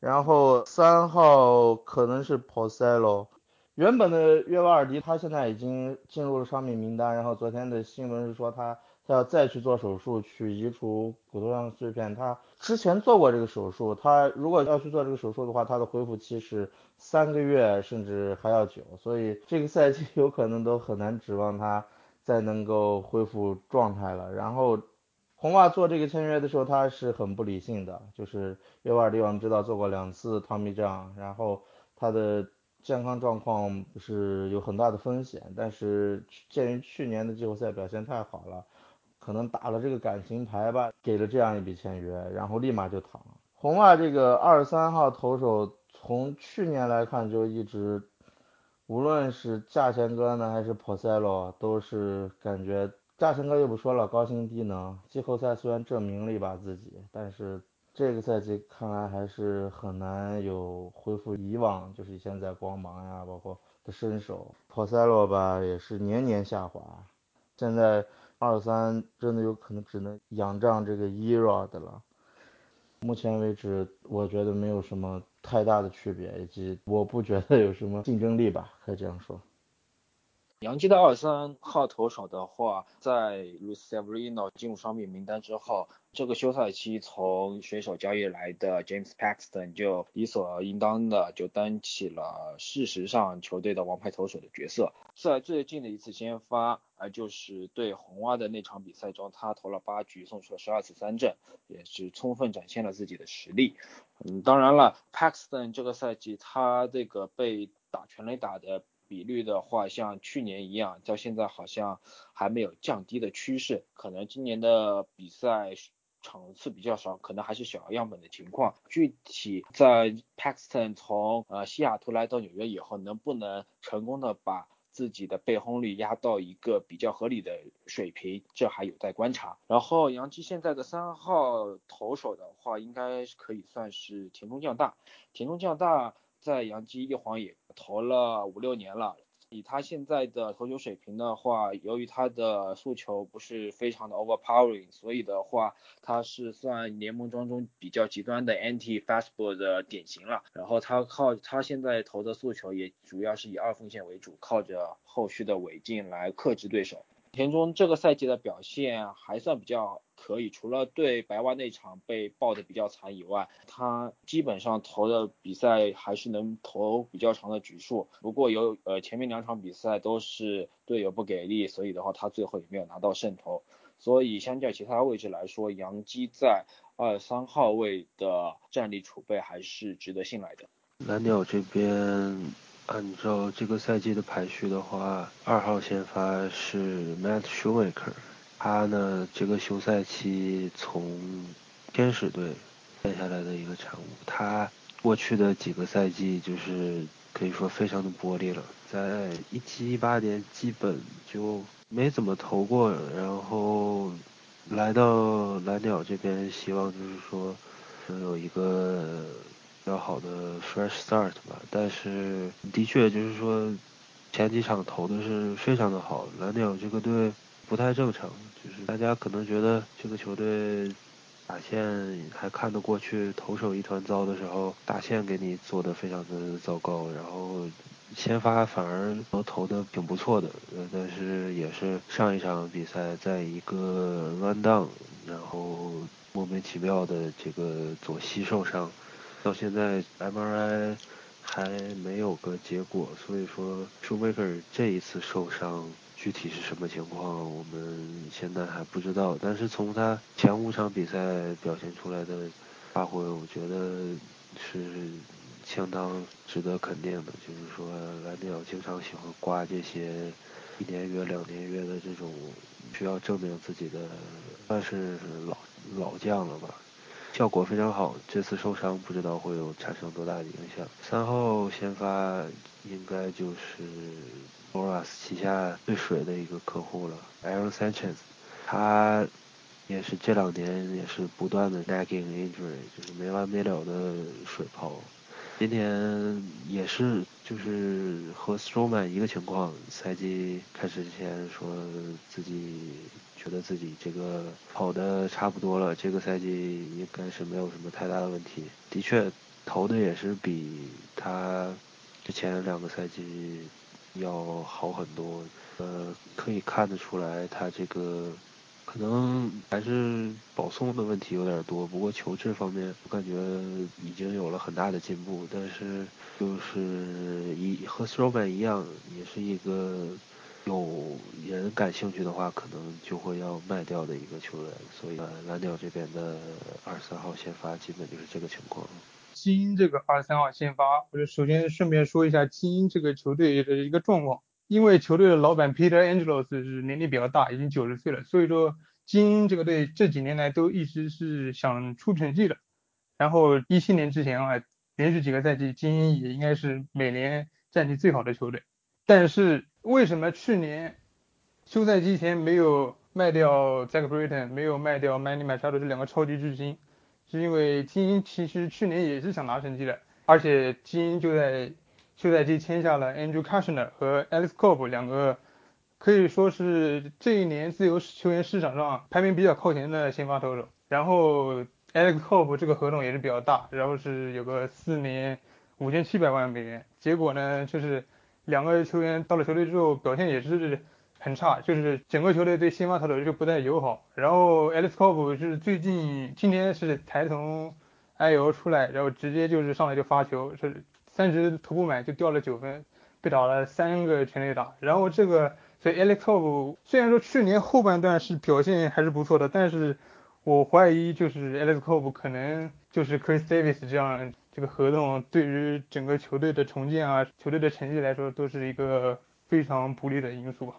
[SPEAKER 2] 然后三号可能是 Porcello。原本的约瓦尔迪他现在已经进入了伤病名单，然后昨天的新闻是说他他要再去做手术去移除骨头上的碎片，他之前做过这个手术，他如果要去做这个手术的话，他的恢复期是三个月甚至还要久，所以这个赛季 有可能都很难指望他再能够恢复状态了。然后红袜做这个签约的时候他是很不理性的，就是约瓦尔迪我们知道做过两次 Tommy John，然后他的。健康状况是有很大的风险，但是鉴于去年的季后赛表现太好了，可能打了这个感情牌吧，给了这样一笔签约，然后立马就躺。红袜这个二三号投手从去年来看就一直，无论是价钱哥呢还是 Porcello，都是感觉价钱哥又不说了，高薪低能，季后赛虽然证明了一把自己，但是。这个赛季看来还是很难有恢复以往，就是现在光芒呀，包括的身手。p o s e l o 吧也是年年下滑，现在二三真的有可能只能仰仗这个 Erod 了。目前为止，我觉得没有什么太大的区别，以及我不觉得有什么竞争力吧，可以这样说。
[SPEAKER 7] 杨基的二三号投手的话，在 Luis Severino 进入伤病名单之后，这个休赛期从水手交易来的 James Paxton 就理所应当的就担起了事实上球队的王牌投手的角色。在最近的一次先发，呃，就是对红袜的那场比赛中，他投了八局，送出了十二次三振，也是充分展现了自己的实力。嗯，当然了，Paxton 这个赛季他这个被打全垒打的。比率的话，像去年一样，到现在好像还没有降低的趋势。可能今年的比赛场次比较少，可能还是小样本的情况。具体在 Paxton 从呃西雅图来到纽约以后，能不能成功的把自己的被轰率压到一个比较合理的水平，这还有待观察。然后杨基现在的三号投手的话，应该可以算是田中将大。田中将大。在杨基一晃也投了五六年了，以他现在的投球水平的话，由于他的速球不是非常的 overpowering，所以的话，他是算联盟当中比较极端的 anti fastball 的典型了。然后他靠他现在投的速球也主要是以二锋线为主，靠着后续的尾劲来克制对手。田中这个赛季的表现还算比较可以，除了对白袜那场被爆的比较惨以外，他基本上投的比赛还是能投比较长的局数。不过有呃前面两场比赛都是队友不给力，所以的话他最后也没有拿到胜投。所以相较其他位置来说，杨基在二三号位的战力储备还是值得信赖的。
[SPEAKER 5] 蓝鸟这边。按照这个赛季的排序的话，二号先发是 Matt Shoemaker，他呢这个休赛期从天使队带下来的一个产物，他过去的几个赛季就是可以说非常的玻璃了，在一七一八年基本就没怎么投过，然后来到蓝鸟这边，希望就是说能有一个。比较好的 fresh start 吧，但是的确就是说前几场投的是非常的好，蓝鸟这个队不太正常，就是大家可能觉得这个球队打线还看得过去，投手一团糟的时候，打线给你做的非常的糟糕，然后先发反而都投的挺不错的，呃，但是也是上一场比赛在一个 run down，然后莫名其妙的这个左膝受伤。到现在 MRI 还没有个结果，所以说 Shoemaker 这一次受伤具体是什么情况，我们现在还不知道。但是从他前五场比赛表现出来的发挥，我觉得是相当值得肯定的。就是说蓝鸟经常喜欢刮这些一年约、两年约的这种需要证明自己的，算是老老将了吧。效果非常好，这次受伤不知道会有产生多大的影响。三号先发应该就是 Boras 旗下最水的一个客户了，Aaron Sanchez。他也是这两年也是不断的 nagging injury，就是没完没了的水泡。今年也是就是和 Strowman 一个情况，赛季开始之前说自己觉得自己这个跑的差不多了，这个赛季应该是没有什么太大的问题。的确，投的也是比他之前两个赛季要好很多。呃，可以看得出来他这个。可能还是保送的问题有点多，不过球质方面我感觉已经有了很大的进步。但是就是一和 Stroman 一样，也是一个有人感兴趣的话，可能就会要卖掉的一个球员。所以蓝鸟这边的二十三号先发基本就是这个情况。
[SPEAKER 6] 基因这个二十三号先发，我就首先顺便说一下基因这个球队的一个状况。因为球队的老板 Peter Angelos 是年龄比较大，已经九十岁了，所以说精英这个队这几年来都一直是想出成绩的。然后一七年之前啊，连续几个赛季精英也应该是每年战绩最好的球队。但是为什么去年休赛期前没有卖掉 Zach Britton，没有卖掉 Manny Machado 这两个超级巨星？是因为精英其实去年也是想拿成绩的，而且精英就在。休赛期签下了 Andrew Kushner 和 Alex Cobb 两个，可以说是这一年自由球员市场上排名比较靠前的先发投手。然后 Alex Cobb 这个合同也是比较大，然后是有个四年五千七百万美元。结果呢，就是两个球员到了球队之后表现也是很差，就是整个球队对先发投手就不太友好。然后 Alex Cobb 是最近今天是才从 IL 出来，然后直接就是上来就发球是。三十投不满就掉了九分，被打了三个全垒打。然后这个，所以 Alex Cobb 虽然说去年后半段是表现还是不错的，但是我怀疑就是 Alex Cobb 可能就是 Chris Davis 这样这个合同对于整个球队的重建啊，球队的成绩来说都是一个非常不利的因素吧。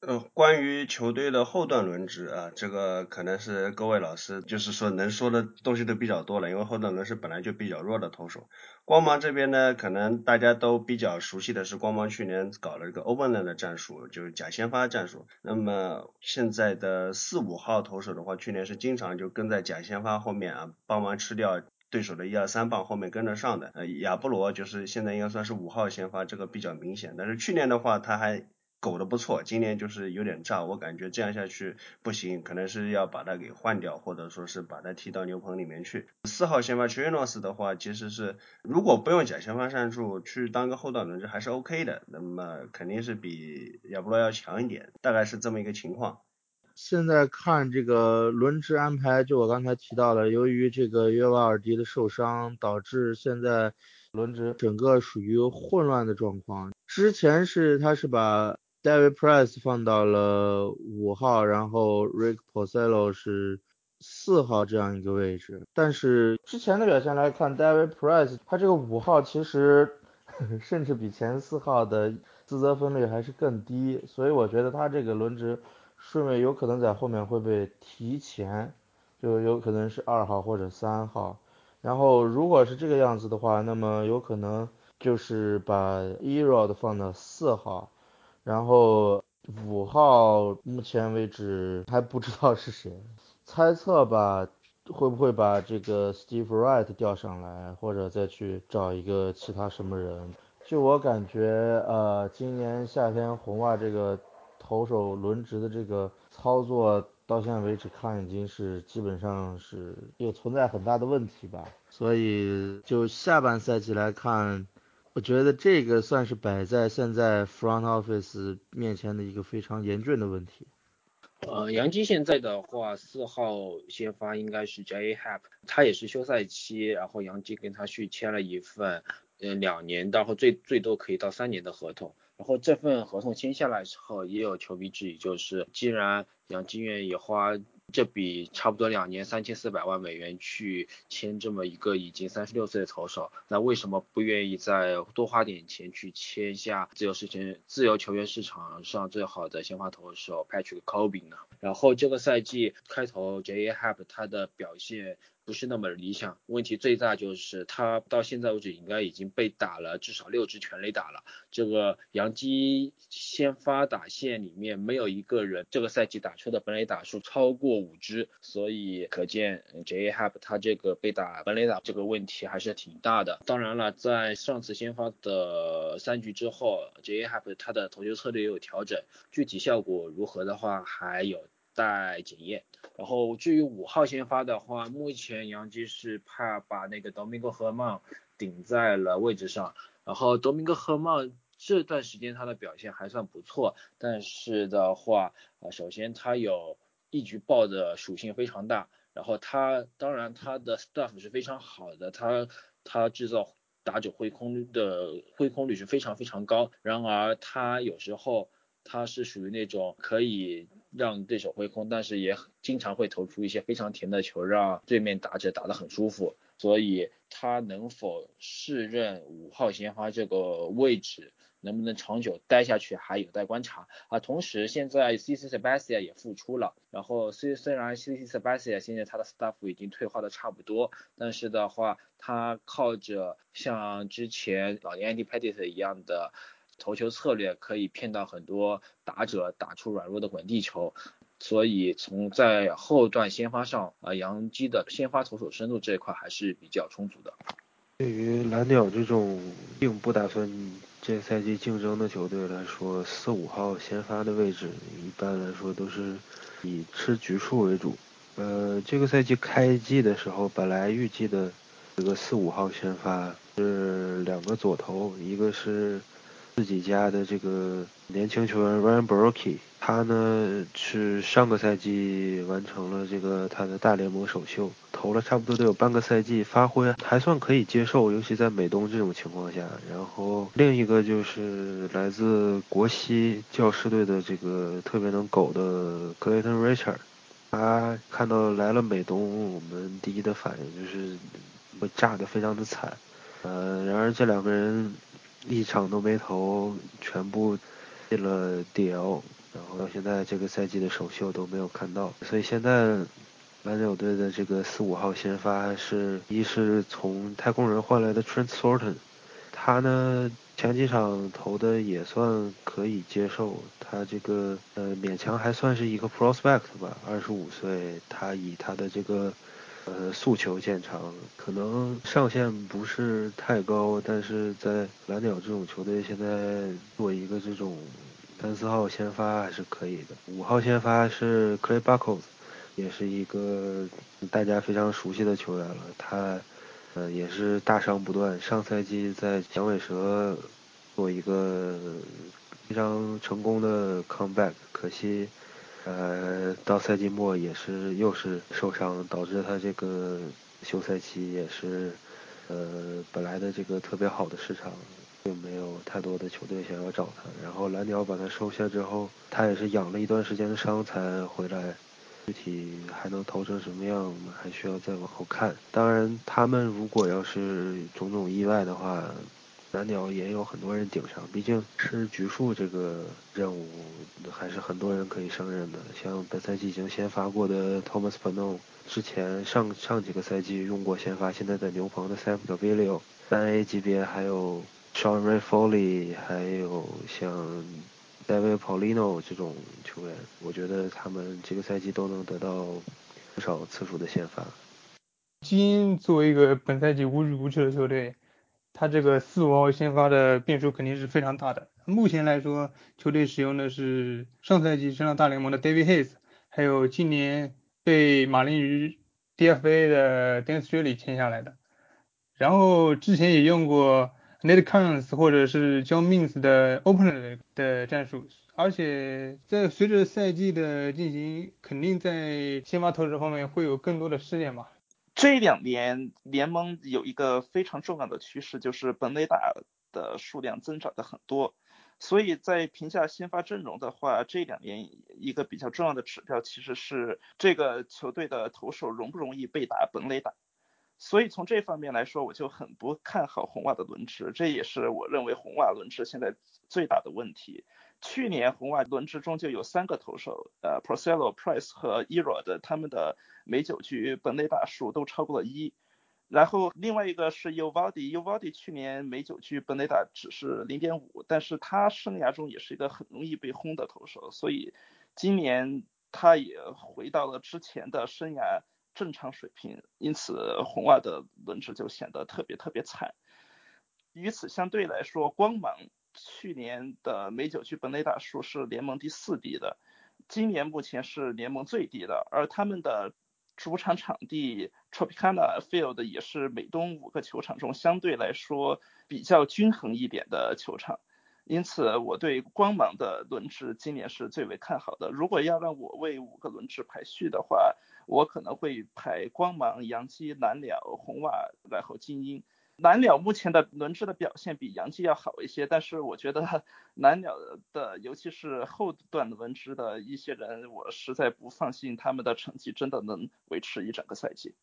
[SPEAKER 1] 呃，关于球队的后段轮值啊，这个可能是各位老师就是说能说的东西都比较多了，因为后段轮值本来就比较弱的投手。光芒这边呢，可能大家都比较熟悉的是光芒去年搞了一个 open 的战术，就是假先发战术。那么现在的四五号投手的话，去年是经常就跟在假先发后面啊，帮忙吃掉对手的一二三棒，后面跟得上的。呃，亚布罗就是现在应该算是五号先发，这个比较明显。但是去年的话，他还。苟的不错，今年就是有点炸，我感觉这样下去不行，可能是要把它给换掉，或者说是把它踢到牛棚里面去。四号先发 t r i n o s 的话，其实是如果不用假先发战术去当个后段轮值还是 OK 的，那么肯定是比亚布罗要强一点，大概是这么一个情况。
[SPEAKER 2] 现在看这个轮值安排，就我刚才提到了，由于这个约瓦尔迪的受伤，导致现在轮值整个属于混乱的状况。之前是他是把 David Price 放到了五号，然后 Rick Porcello 是四号这样一个位置。但是之前的表现来看，David Price 他这个五号其实 甚至比前四号的自责分率还是更低，所以我觉得他这个轮值顺位有可能在后面会被提前，就有可能是二号或者三号。然后如果是这个样子的话，那么有可能就是把 Erod 放到四号。然后五号目前为止还不知道是谁，猜测吧，会不会把这个 Steve Wright 调上来，或者再去找一个其他什么人？就我感觉，呃，今年夏天红袜这个投手轮值的这个操作，到现在为止看已经是基本上是有存在很大的问题吧。所以就下半赛季来看。我觉得这个算是摆在现在 front office 面前的一个非常严峻的问题。
[SPEAKER 7] 呃，杨基现在的话，四号先发应该是 Jay Happ，他也是休赛期，然后杨基跟他续签了一份，呃，两年，然后最最多可以到三年的合同。然后这份合同签下来之后，也有球迷质疑，就是既然杨基愿意花。这笔差不多两年三千四百万美元去签这么一个已经三十六岁的投手，那为什么不愿意再多花点钱去签下自由市场自由球员市场上最好的先发投手 Patrick Koby 呢？然后这个赛季开头 J. A. h a p 他的表现。不是那么理想。问题最大就是他到现在为止应该已经被打了至少六支全垒打了。这个杨基先发打线里面没有一个人这个赛季打出的本垒打数超过五支，所以可见 J. A. h a p 他这个被打本垒打这个问题还是挺大的。当然了，在上次先发的三局之后，J. A. h a p 他的投球策略也有调整，具体效果如何的话还有待检验。然后至于五号先发的话，目前杨基是怕把那个 Domingo 和曼顶在了位置上，然后 Domingo 和曼这段时间他的表现还算不错，但是的话，啊，首先他有一局爆的属性非常大，然后他当然他的 stuff 是非常好的，他他制造打者挥空的挥空率是非常非常高，然而他有时候他是属于那种可以。让对手挥空，但是也经常会投出一些非常甜的球，让对面打者打得很舒服。所以他能否胜任五号先发这个位置，能不能长久待下去，还有待观察啊。同时，现在 C C Sabathia 也复出了，然后虽虽然 C C Sabathia 现在他的 staff 已经退化的差不多，但是的话，他靠着像之前老年 Andy Pettit 一样的。投球策略可以骗到很多打者打出软弱的滚地球，所以从在后段先发上啊，杨基的先发投手深度这一块还是比较充足的。
[SPEAKER 5] 对于蓝鸟这种并不打算这赛季竞争的球队来说，四五号先发的位置一般来说都是以吃局数为主。呃，这个赛季开季的时候，本来预计的这个四五号先发是两个左投，一个是。自己家的这个年轻球员 Ryan b r o k e 他呢是上个赛季完成了这个他的大联盟首秀，投了差不多得有半个赛季，发挥还算可以接受，尤其在美东这种情况下。然后另一个就是来自国西教师队的这个特别能狗的 Clayton Richard，他看到来了美东，我们第一的反应就是会炸得非常的惨。呃，然而这两个人。一场都没投，全部进了 DL，然后到现在这个赛季的首秀都没有看到，所以现在蓝鸟队的这个四五号先发是一是从太空人换来的 Trent Thornton，他呢前几场投的也算可以接受，他这个呃勉强还算是一个 prospect 吧，二十五岁，他以他的这个。呃，速球见长，可能上限不是太高，但是在蓝鸟这种球队，现在做一个这种三四号先发还是可以的。五号先发是 Clay Buchholz，也是一个大家非常熟悉的球员了。他呃也是大伤不断，上赛季在响尾蛇做一个非常成功的 comeback，可惜。呃，到赛季末也是又是受伤，导致他这个休赛期也是，呃，本来的这个特别好的市场，并没有太多的球队想要找他。然后蓝鸟把他收下之后，他也是养了一段时间的伤才回来，具体还能投成什么样，我们还需要再往后看。当然，他们如果要是种种意外的话。蓝鸟也有很多人顶上，毕竟吃局数这个任务还是很多人可以胜任的。像本赛季已经先发过的 Thomas Pano，之前上上几个赛季用过先发，现在在牛棚的 Sam Gaviglio，三 A 级别还有 Sean Ray Foley，还有像 David Paulino 这种球员，我觉得他们这个赛季都能得到不少次数的先发。
[SPEAKER 6] 基因作为一个本赛季无欲无求的球队。他这个四五号先发的变数肯定是非常大的。目前来说，球队使用的是上赛季升上大联盟的 David Hayes，还有今年被马林鱼 DFA 的 Dan Straily 签下来的。然后之前也用过 Nate c o n s 或者是 John Means 的 Opener 的战术。而且在随着赛季的进行，肯定在先发投手方面会有更多的试验吧。
[SPEAKER 3] 这两年联盟有一个非常重要的趋势，就是本垒打的数量增长的很多，所以在评价先发阵容的话，这两年一个比较重要的指标其实是这个球队的投手容不容易被打本垒打。所以从这方面来说，我就很不看好红袜的轮值，这也是我认为红袜轮值现在最大的问题。去年红袜轮值中就有三个投手，呃，Porcello、Price 和 Erod，他们的每九局本垒打数都超过了一。然后另外一个是 Uvalde，Uvalde 去年每九局本垒打只是零点五，但是他生涯中也是一个很容易被轰的投手，所以今年他也回到了之前的生涯正常水平，因此红袜的轮值就显得特别特别惨。与此相对来说，光芒去年的美酒区本垒打数是联盟第四低的，今年目前是联盟最低的，而他们的主场场地 Tropicana Field 也是美东五个球场中相对来说比较均衡一点的球场，因此我对光芒的轮值今年是最为看好的。如果要让我为五个轮值排序的话，我可能会排光芒、洋基、蓝鸟、红袜，然后精英。蓝鸟目前的轮值的表现比洋基要好一些，但是我觉得 蓝鸟的尤其是后段轮值的一些人，我实在不放心他们的成绩真的能维持一整个赛季。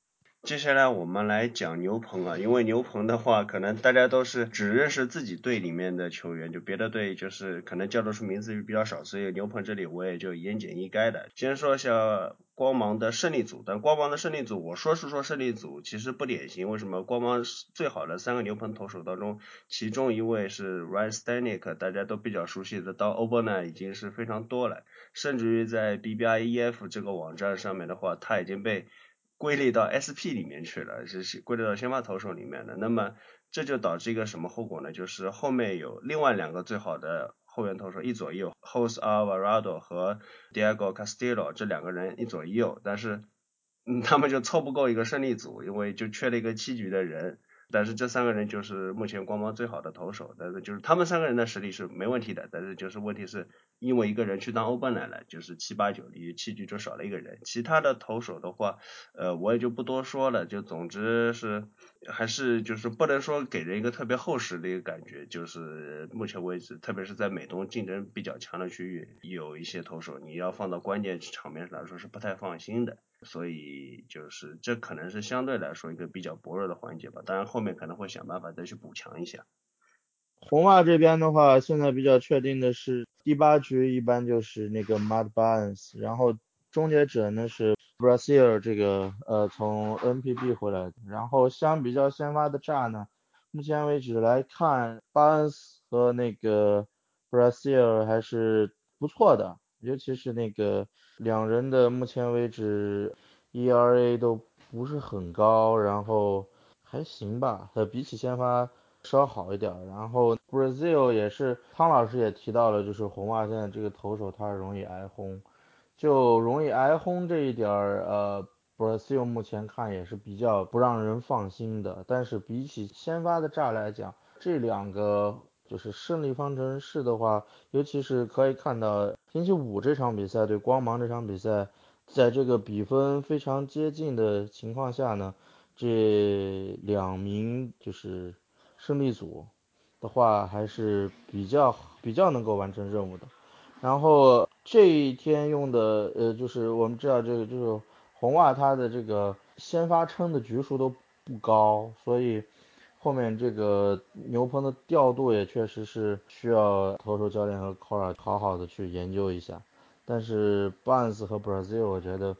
[SPEAKER 1] 接下来我们来讲牛棚啊，因为牛棚的话，可能大家都是只认识自己队里面的球员，就别的队就是可能叫得出名字就比较少，所以牛棚这里我也就言简意赅的。先说一下光芒的胜利组，但光芒的胜利组，我说是说胜利组，其实不典型。为什么？光芒最好的三个牛棚投手当中，其中一位是 Ryan Stanek，大家都比较熟悉的，到 o b e r 呢已经是非常多了，甚至于在 BBI EF 这个网站上面的话，他已经被。归类到 SP 里面去了，是归类到先发投手里面的。那么这就导致一个什么后果呢？就是后面有另外两个最好的后援投手一左一右，Jose Alvarado 和 Diego Castillo 这两个人一左一右，但是嗯他们就凑不够一个胜利组，因为就缺了一个七局的人。但是这三个人就是目前光芒最好的投手，但是就是他们三个人的实力是没问题的，但是就是问题是因为一个人去当欧冠来了，就是七八九离七局就少了一个人，其他的投手的话，呃我也就不多说了，就总之是还是就是不能说给人一个特别厚实的一个感觉，就是目前为止，特别是在美东竞争比较强的区域，有一些投手你要放到关键场面上来说是不太放心的。所以就是这可能是相对来说一个比较薄弱的环节吧，当然后面可能会想办法再去补强一下。
[SPEAKER 2] 红袜这边的话，现在比较确定的是第八局一般就是那个 Mad Barnes，然后终结者呢是 Brazil 这个呃从 NPB 回来的，然后相比较先发的炸呢，目前为止来看，Barnes 和那个 Brazil 还是不错的。尤其是那个两人的目前为止 ERA 都不是很高，然后还行吧，呃比起先发稍好一点。然后 Brazil 也是汤老师也提到了，就是红袜现在这个投手他容易挨轰，就容易挨轰这一点儿，呃 Brazil 目前看也是比较不让人放心的。但是比起先发的炸来讲，这两个。就是胜利方程式的话，尤其是可以看到星期五这场比赛对光芒这场比赛，在这个比分非常接近的情况下呢，这两名就是胜利组的话还是比较比较能够完成任务的。然后这一天用的呃就是我们知道这个就是红袜他的这个先发撑的局数都不高，所以。后面这个牛棚的调度也确实是需要投手教练和 Cora 好好的去研究一下，但是 Barnes 和 Brazil 我觉得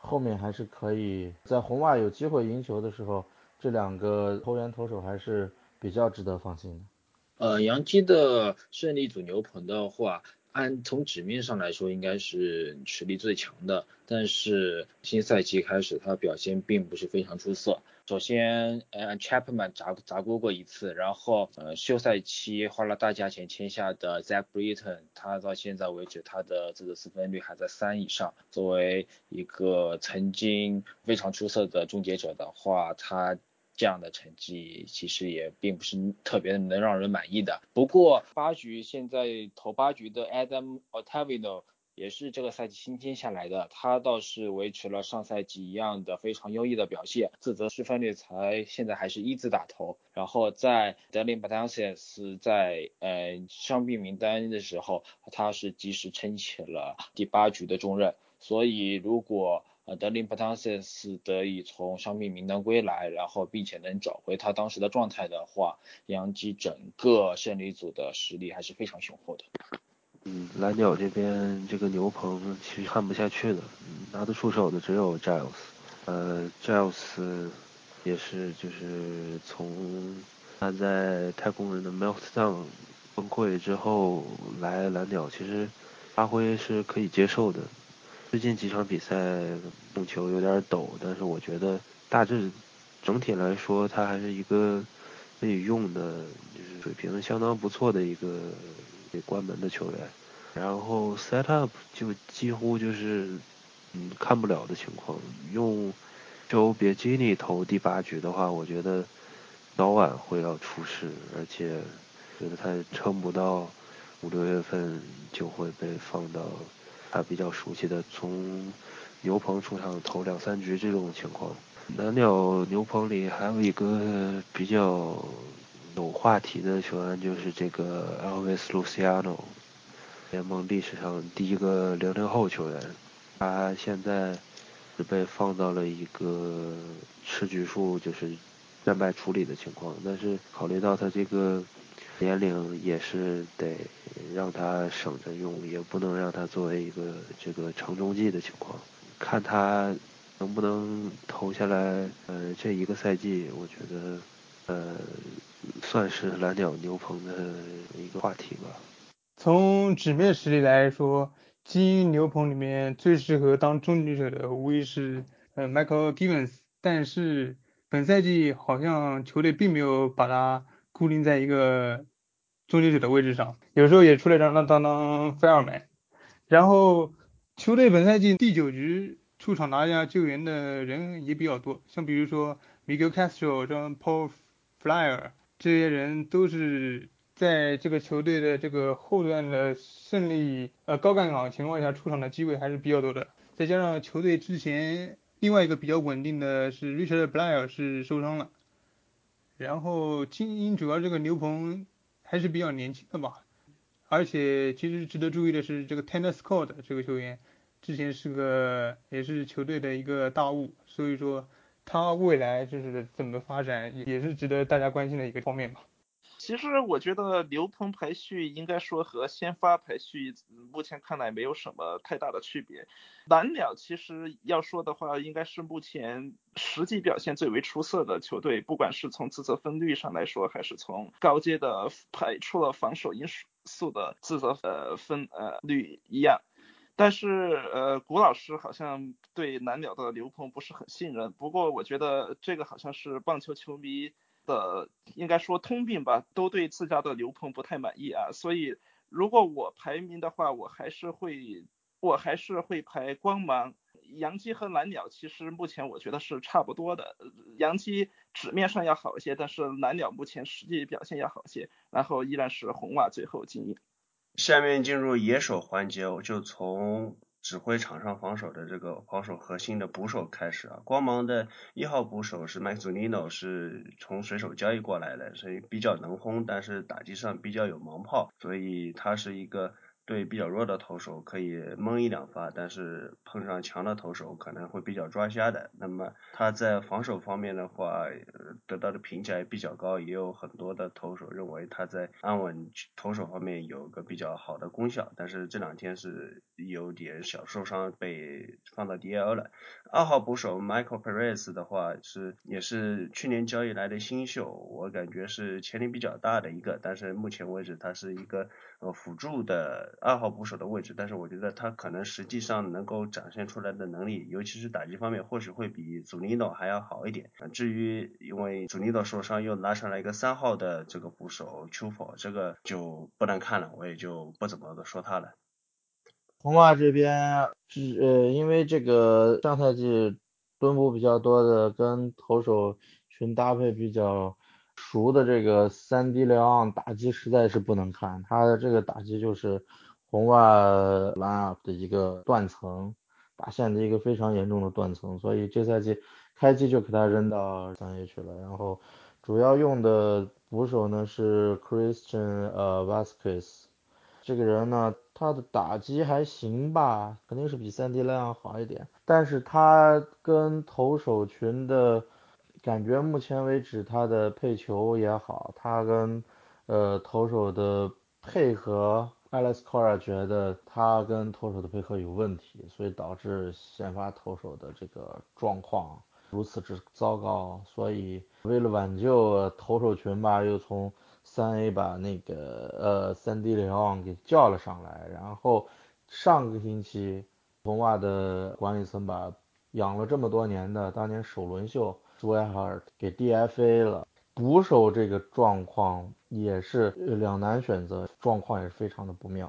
[SPEAKER 2] 后面还是可以在红袜有机会赢球的时候，这两个后援投手还是比较值得放心的。
[SPEAKER 7] 呃，杨基的胜利组牛棚的话。按从纸面上来说，应该是实力最强的，但是新赛季开始，他表现并不是非常出色。首先，呃，Chapman 砸砸锅过一次，然后，呃，休赛期花了大价钱签下的 Zach Britton，他到现在为止，他的这个四分率还在三以上。作为一个曾经非常出色的终结者的话，他。这样的成绩其实也并不是特别能让人满意的。不过八局现在投八局的 Adam Ottavino 也是这个赛季新签下来的，他倒是维持了上赛季一样的非常优异的表现，自责失分率才现在还是一字打头。然后在 Delin b a t a n c e s 在呃伤病名单的时候，他是及时撑起了第八局的重任。所以如果呃，德林普汤塞斯得以从伤病名单归来，然后并且能找回他当时的状态的话，杨基整个胜利组的实力还是非常雄厚的。
[SPEAKER 5] 蓝鸟这边这个牛棚其实看不下去的，拿得出手的只有 Giles，呃，Giles 也是就是从他在太空人的 Meltdown 崩溃之后来蓝鸟，其实发挥是可以接受的。最近几场比赛控球有点抖，但是我觉得大致整体来说，他还是一个可以用的，就是水平相当不错的一个关门的球员。然后 set up 就几乎就是嗯看不了的情况。用 Joe b i g i n i 投第八局的话，我觉得早晚会要出事，而且觉得他撑不到五六月份就会被放到。他比较熟悉的，从牛棚出场投两三局这种情况。蓝鸟牛棚里还有一个比较有话题的球员，就是这个 Elvis Luciano，联盟历史上第一个零零后球员。他现在是被放到了一个吃局数就是战败处理的情况，但是考虑到他这个。年龄也是得让他省着用，也不能让他作为一个这个承重剂的情况。看他能不能投下来，呃，这一个赛季，我觉得，呃，算是蓝鸟牛棚的一个话题吧。
[SPEAKER 6] 从纸面实力来说，精英牛棚里面最适合当终结者的无疑是呃 Michael Givens，但是本赛季好像球队并没有把他。固定在一个终结者的位置上，有时候也出来让他当当 fireman。然后球队本赛季第九局出场拿下救援的人也比较多，像比如说 Miguel Castro、跟 Paul Flyer 这些人都是在这个球队的这个后段的胜利呃高干岗情况下出场的机会还是比较多的。再加上球队之前另外一个比较稳定的是 Richard Blair 是受伤了。然后精英主要这个牛棚还是比较年轻的吧，而且其实值得注意的是这个 Tanner Scott 这个球员，之前是个也是球队的一个大物，所以说他未来就是怎么发展也是值得大家关心的一个方面吧。
[SPEAKER 3] 其实我觉得牛棚排序应该说和先发排序目前看来没有什么太大的区别。蓝鸟其实要说的话，应该是目前实际表现最为出色的球队，不管是从自责分率上来说，还是从高阶的排除了防守因素的自责呃分呃率一样。但是呃，古老师好像对蓝鸟的刘鹏不是很信任。不过我觉得这个好像是棒球球迷。的应该说通病吧，都对自家的刘鹏不太满意啊，所以如果我排名的话，我还是会我还是会排光芒、杨基和蓝鸟。其实目前我觉得是差不多的，杨基纸面上要好一些，但是蓝鸟目前实际表现要好些，然后依然是红袜最后精英。
[SPEAKER 1] 下面进入野手环节，我就从。指挥场上防守的这个防守核心的捕手开始啊，光芒的一号捕手是 Max n i n o，是从水手交易过来的，所以比较能轰，但是打击上比较有盲炮，所以他是一个。对比较弱的投手可以蒙一两发，但是碰上强的投手可能会比较抓瞎的。那么他在防守方面的话，得到的评价也比较高，也有很多的投手认为他在安稳投手方面有个比较好的功效。但是这两天是有点小受伤，被放到 DL 了。二号捕手 Michael Perez 的话是也是去年交易来的新秀，我感觉是潜力比较大的一个，但是目前为止他是一个呃辅助的。二号捕手的位置，但是我觉得他可能实际上能够展现出来的能力，尤其是打击方面，或许会比祖尼诺还要好一点。至于因为祖尼诺受伤又拉上来一个三号的这个捕手丘佛，这个就不能看了，我也就不怎么的说他了。
[SPEAKER 2] 红袜这边是呃，因为这个上赛季蹲捕比较多的，跟投手群搭配比较。熟的这个三 D 辽昂打击实在是不能看，他的这个打击就是红袜 line up 的一个断层，打线的一个非常严重的断层，所以这赛季开机就给他扔到三 A 去了。然后主要用的捕手呢是 Christian 呃 Vasquez，这个人呢。他的打击还行吧，肯定是比三 D 量好一点，但是他跟投手群的感觉，目前为止他的配球也好，他跟呃投手的配合，Alex Cora 觉得他跟投手的配合有问题，所以导致先发投手的这个状况如此之糟糕，所以为了挽救投手群吧，又从三 A 把那个呃三 D 里奥给叫了上来，然后上个星期红袜的管理层把养了这么多年的当年首轮秀 Swihart 给 DFA 了，捕手这个状况也是两难选择，状况也是非常的不妙。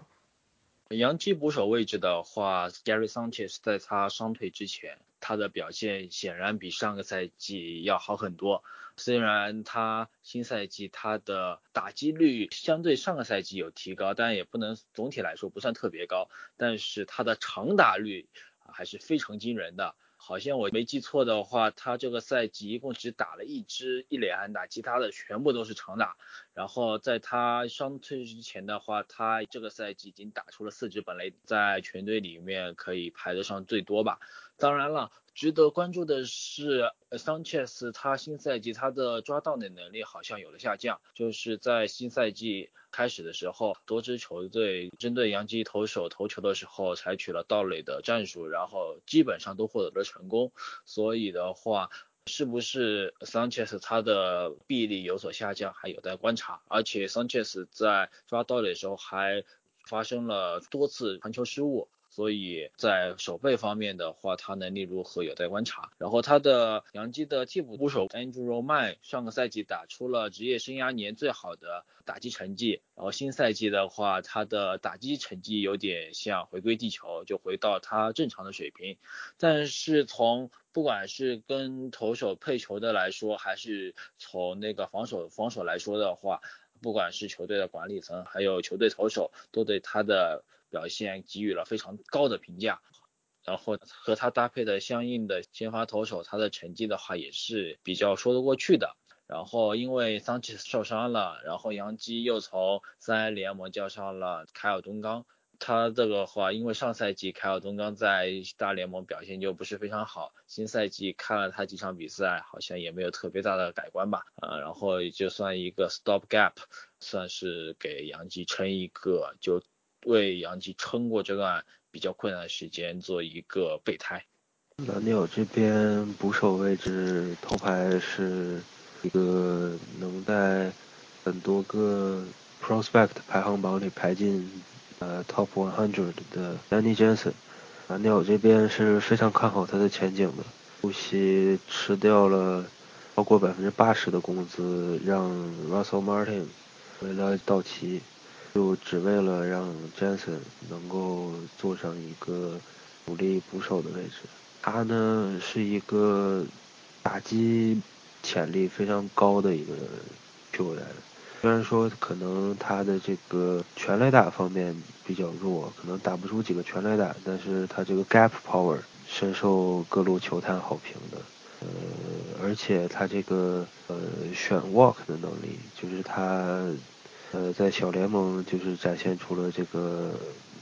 [SPEAKER 7] 洋基捕手位置的话，Gary Sanchez 在他伤退之前，他的表现显然比上个赛季要好很多。虽然他新赛季他的打击率相对上个赛季有提高，但也不能总体来说不算特别高。但是他的长打率还是非常惊人的。好像我没记错的话，他这个赛季一共只打了一支一垒安打，其他的全部都是长打。然后在他伤退之前的话，他这个赛季已经打出了四支本垒，在全队里面可以排得上最多吧。当然了。值得关注的是，Sanchez 他新赛季他的抓到的能力好像有了下降，就是在新赛季开始的时候，多支球队针对洋基投手投球的时候采取了盗垒的战术，然后基本上都获得了成功。所以的话，是不是 Sanchez 他的臂力有所下降，还有待观察。而且 Sanchez 在抓盗垒的时候还发生了多次传球失误。所以在守备方面的话，他能力如何有待观察。然后他的洋基的替补捕手 Andrew Man 上个赛季打出了职业生涯年最好的打击成绩，然后新赛季的话，他的打击成绩有点像回归地球，就回到他正常的水平。但是从不管是跟投手配球的来说，还是从那个防守防守来说的话，不管是球队的管理层，还有球队投手，都对他的。表现给予了非常高的评价，然后和他搭配的相应的先发投手，他的成绩的话也是比较说得过去的。然后因为桑切斯受伤了，然后杨基又从三 A 联盟叫上了凯尔东刚，他这个话因为上赛季凯尔东刚在大联盟表现就不是非常好，新赛季看了他几场比赛，好像也没有特别大的改观吧，啊，然后就算一个 stop gap，算是给杨基撑一个就。为杨基撑过这段比较困难的时间做一个备胎。
[SPEAKER 5] 蓝鸟这边捕手位置头牌是一个能在很多个 prospect 排行榜里排进呃 top one hundred 的 Danny Jensen。蓝鸟这边是非常看好他的前景的，不惜吃掉了超过百分之八十的工资，让 Russell Martin 回来道奇。就只为了让 Jensen 能够坐上一个主力捕手的位置。他呢是一个打击潜力非常高的一个球员，虽然说可能他的这个全垒打方面比较弱，可能打不出几个全垒打，但是他这个 gap power 深受各路球探好评的。呃，而且他这个呃选 walk 的能力，就是他。呃，在小联盟就是展现出了这个，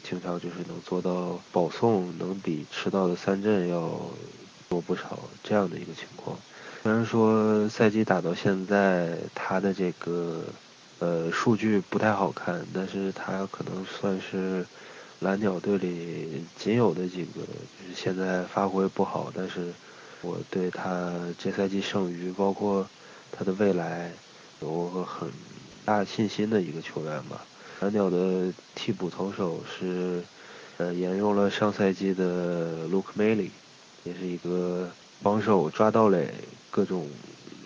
[SPEAKER 5] 经常就是能做到保送，能比迟到的三振要多不少这样的一个情况。虽然说赛季打到现在，他的这个呃数据不太好看，但是他可能算是蓝鸟队里仅有的几个，就是现在发挥不好，但是我对他这赛季剩余，包括他的未来，有个很。大信心的一个球员吧。蓝鸟的替补投手是，呃，沿用了上赛季的 Luke Maile，也是一个防守抓到垒各种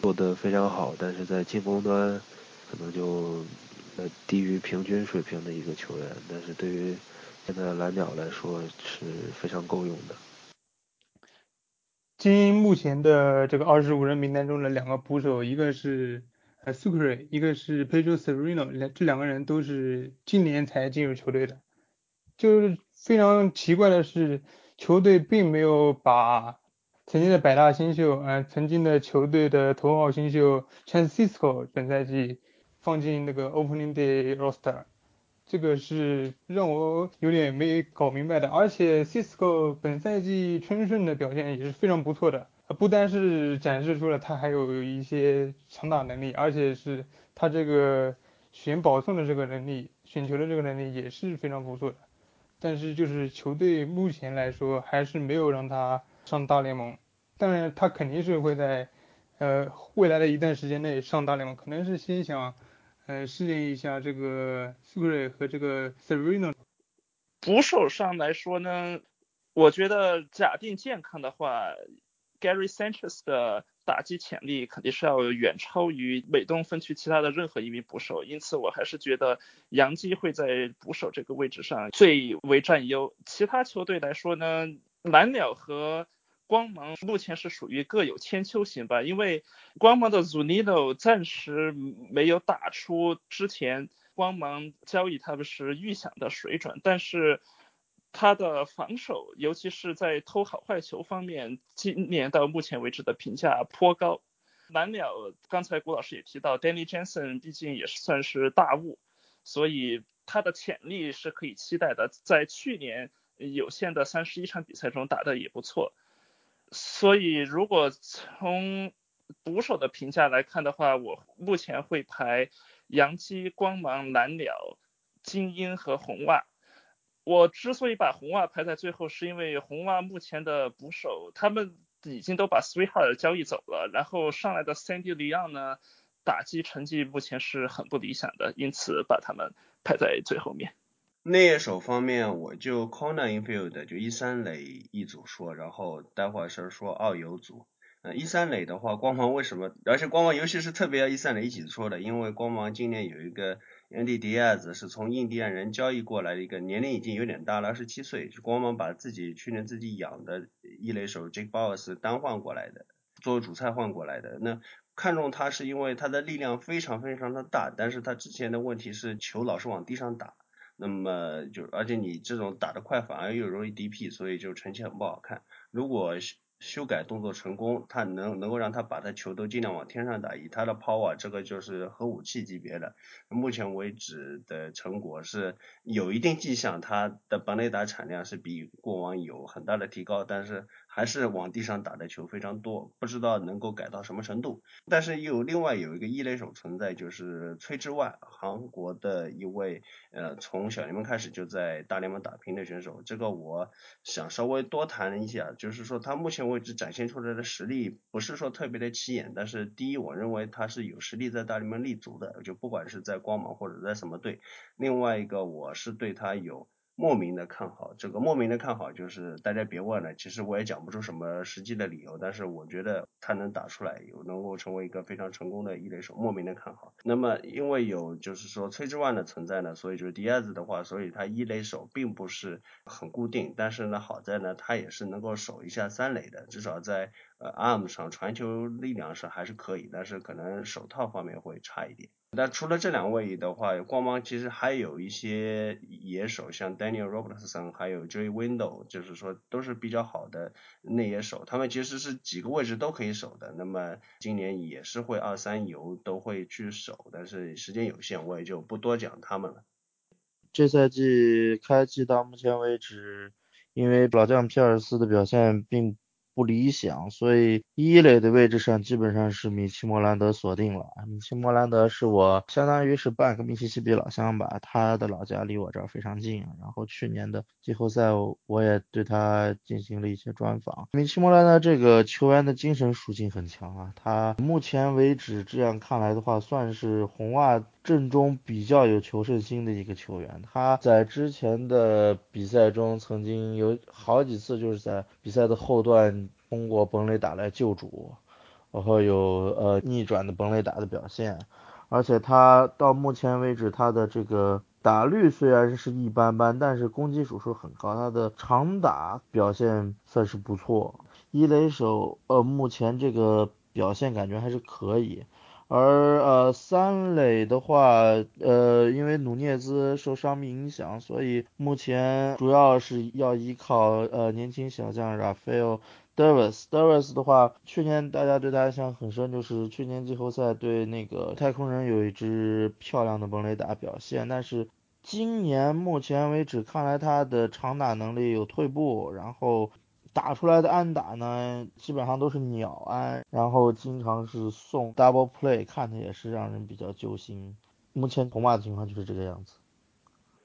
[SPEAKER 5] 做得非常好，但是在进攻端可能就呃低于平均水平的一个球员。但是对于现在蓝鸟来说是非常够用的。
[SPEAKER 6] 经目前的这个二十五人名单中的两个捕手，一个是。呃，Sucre，一个是 Pedro Sereno，两这两个人都是今年才进入球队的。就是非常奇怪的是，球队并没有把曾经的百大新秀，呃，曾经的球队的头号新秀 c h a n c i s c o 本赛季放进那个 Opening Day Roster。这个是让我有点没搞明白的。而且 Cisco 本赛季春训的表现也是非常不错的，不单是展示出了他还有一些强打能力，而且是他这个选保送的这个能力、选球的这个能力也是非常不错的。但是就是球队目前来说还是没有让他上大联盟，当然他肯定是会在呃未来的一段时间内上大联盟，可能是先想呃适应一下这个 s u c r e 和这个 Sereno。
[SPEAKER 3] 捕手上来说呢，我觉得假定健康的话，Gary Sanchez 的打击潜力肯定是要远超于美东分区其他的任何一名捕手，因此我还是觉得杨基会在捕手这个位置上最为占优。其他球队来说呢，蓝鸟和光芒目前是属于各有千秋型吧，因为光芒的 Zunino 暂时没有打出之前光芒交易他们是预想的水准，但是他的防守，尤其是在偷好坏球方面，今年到目前为止的评价颇高。蓝鸟刚才郭老师也提到，Danny Jensen 毕竟也是算是大物，所以他的潜力是可以期待的，在去年有限的三十一场比赛中打的也不错。所以，如果从捕手的评价来看的话，我目前会排洋基、光芒、蓝鸟、精英和红袜。我之所以把红袜排在最后，是因为红袜目前的捕手他们已经都把 Sweetheart 交易走了，然后上来的 Sandy Leon 呢，打击成绩目前是很不理想的，因此把他们排在最后面。
[SPEAKER 1] 内野手方面，我就 Corner Infield 就一三垒一组说，然后待会儿是说二游组。呃，一三垒的话，光芒为什么？而且光芒尤其是特别要一三垒一起说的，因为光芒今年有一个 Andy Diaz 是从印第安人交易过来的一个，年龄已经有点大了，二十七岁。光芒把自己去年自己养的一垒手 Jake Bowers 单换过来的，作为主菜换过来的。那看中他是因为他的力量非常非常的大，但是他之前的问题是球老是往地上打。那么就而且你这种打得快反而又容易 DP，所以就成绩很不好看。如果修改动作成功，他能能够让他把他球都尽量往天上打，以他的 power，这个就是核武器级别的。目前为止的成果是有一定迹象，他的本垒打产量是比过往有很大的提高，但是还是往地上打的球非常多，不知道能够改到什么程度。但是有另外有一个异类手存在，就是崔之万，韩国的一位呃从小联盟开始就在大联盟打拼的选手，这个我想稍微多谈一下，就是说他目前。为止展现出来的实力不是说特别的起眼，但是第一，我认为他是有实力在大联盟立足的，就不管是在光芒或者在什么队。另外一个，我是对他有。莫名的看好，这个莫名的看好就是大家别问了，其实我也讲不出什么实际的理由，但是我觉得他能打出来，有能够成为一个非常成功的一垒手，莫名的看好。那么因为有就是说崔之万的存在呢，所以就是迪亚兹的话，所以他一垒手并不是很固定，但是呢好在呢他也是能够守一下三垒的，至少在呃 arm 上传球力量上还是可以，但是可能手套方面会差一点。那除了这两位的话，光芒其实还有一些野手，像 Daniel Robertson，还有 Joey Window，就是说都是比较好的内野手，他们其实是几个位置都可以守的。那么今年也是会二三游都会去守，但是时间有限，我也就不多讲他们了。
[SPEAKER 2] 这赛季开季到目前为止，因为老将皮尔斯的表现并。不理想，所以一垒的位置上基本上是米奇莫兰德锁定了。米奇莫兰德是我相当于是半个密西西比老乡吧，他的老家离我这儿非常近。然后去年的季后赛我也对他进行了一些专访。米奇莫兰德这个球员的精神属性很强啊，他目前为止这样看来的话，算是红袜阵中比较有求胜心的一个球员。他在之前的比赛中曾经有好几次就是在比赛的后段。通过本垒打来救主，然后有呃逆转的本垒打的表现，而且他到目前为止他的这个打率虽然是一般般，但是攻击属数很高，他的长打表现算是不错。一垒手呃目前这个表现感觉还是可以。而呃三垒的话，呃因为努涅兹受伤病影响，所以目前主要是要依靠呃年轻小将 Rafael Davis。Davis 的话，去年大家对他印象很深，就是去年季后赛对那个太空人有一支漂亮的本垒打表现，但是今年目前为止看来他的长打能力有退步，然后打出来的安打呢基本上都是鸟安，然后经常是送 double play，看的也是让人比较揪心。目前红袜的情况就是这个样子。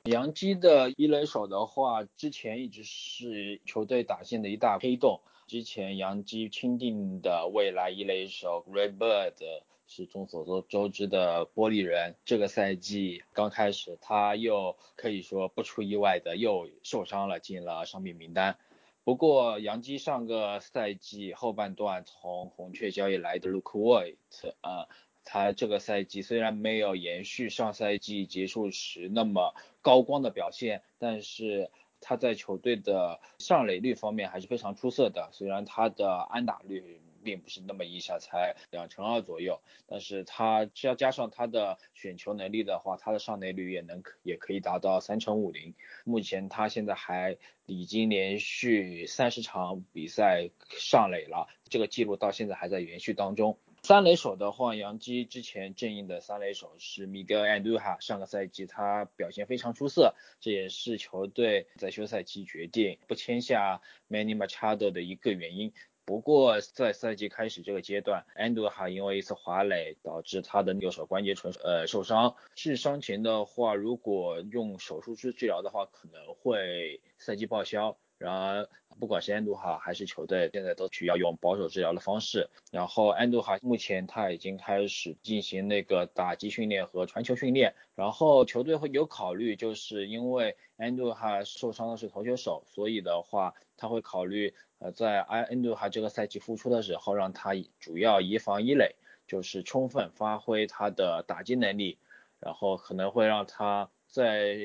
[SPEAKER 7] 杨基的一垒手的话，之前一直是球队打线的一大黑洞。之前杨基钦定的未来一垒手 Red Bird 是众所周知的玻璃人，这个赛季刚开始他又可以说不出意外的又受伤了，进了伤病名单。不过杨基上个赛季后半段从红雀交易来的 Luke Voigt 啊。他这个赛季虽然没有延续上赛季结束时那么高光的表现，但是他在球队的上垒率方面还是非常出色的。虽然他的安打率并不是那么一下才两成二左右，但是他只要加上他的选球能力的话，他的上垒率也能也可以达到三成五零。目前他现在还已经连续三十场比赛上垒了，这个记录到现在还在延续当中。三垒手的话，杨基之前正印的三垒手是 Miguel Andujar，上个赛季他表现非常出色，这也是球队在休赛期决定不签下 Manny Machado 的一个原因。不过在赛季开始这个阶段，Andujar 因为一次滑垒导致他的右手关节唇呃受伤，是伤前的话，如果用手术治治疗的话，可能会赛季报销。然而，不管是安杜哈还是球队，现在都需要用保守治疗的方式。然后，安杜哈目前他已经开始进行那个打击训练和传球训练。然后，球队会有考虑，就是因为安杜哈受伤的是投球手，所以的话，他会考虑呃在安安杜哈这个赛季复出的时候，让他主要移防一垒，就是充分发挥他的打击能力，然后可能会让他。在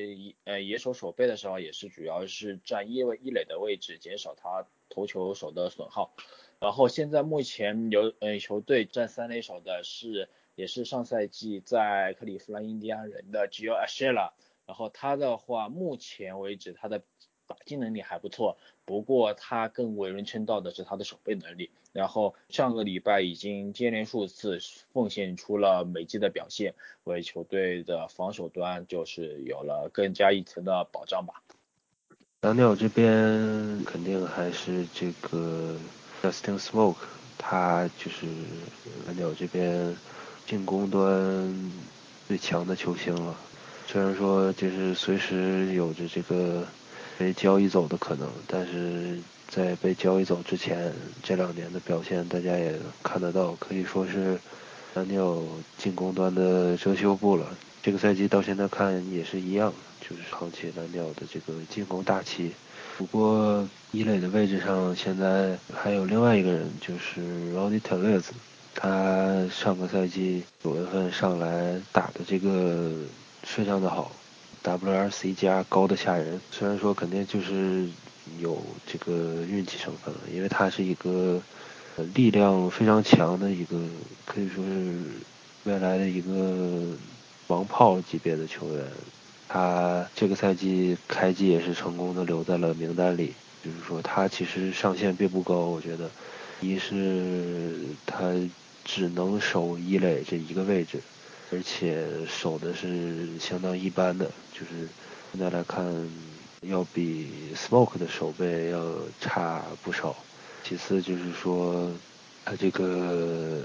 [SPEAKER 7] 呃野手守备的时候，也是主要是占一位一垒的位置，减少他投球手的损耗。然后现在目前有呃球队占三垒手的是，也是上赛季在克利夫兰印第安人的 Gio a s h e l a 然后他的话，目前为止他的。打击能力还不错，不过他更为人称道的是他的守备能力。然后上个礼拜已经接连数次奉献出了美记的表现，为球队的防守端就是有了更加一层的保障吧。
[SPEAKER 5] 蓝鸟这边肯定还是这个 Justin Smoke，他就是蓝鸟这边进攻端最强的球星了。虽然说就是随时有着这个。被交易走的可能，但是在被交易走之前，这两年的表现大家也看得到，可以说是蓝鸟进攻端的遮羞布了。这个赛季到现在看也是一样，就是扛起蓝鸟的这个进攻大旗。不过伊磊的位置上现在还有另外一个人，就是 Ronnie Tellez，他上个赛季九月份上来打的这个非常的好。WRC 加高的吓人，虽然说肯定就是有这个运气成分了，因为他是一个力量非常强的一个，可以说是未来的一个王炮级别的球员。他这个赛季开季也是成功的留在了名单里，就是说他其实上限并不高，我觉得，一是他只能守一垒这一个位置。而且守的是相当一般的，就是现在来看，要比 Smoke 的手背要差不少。其次就是说，他这个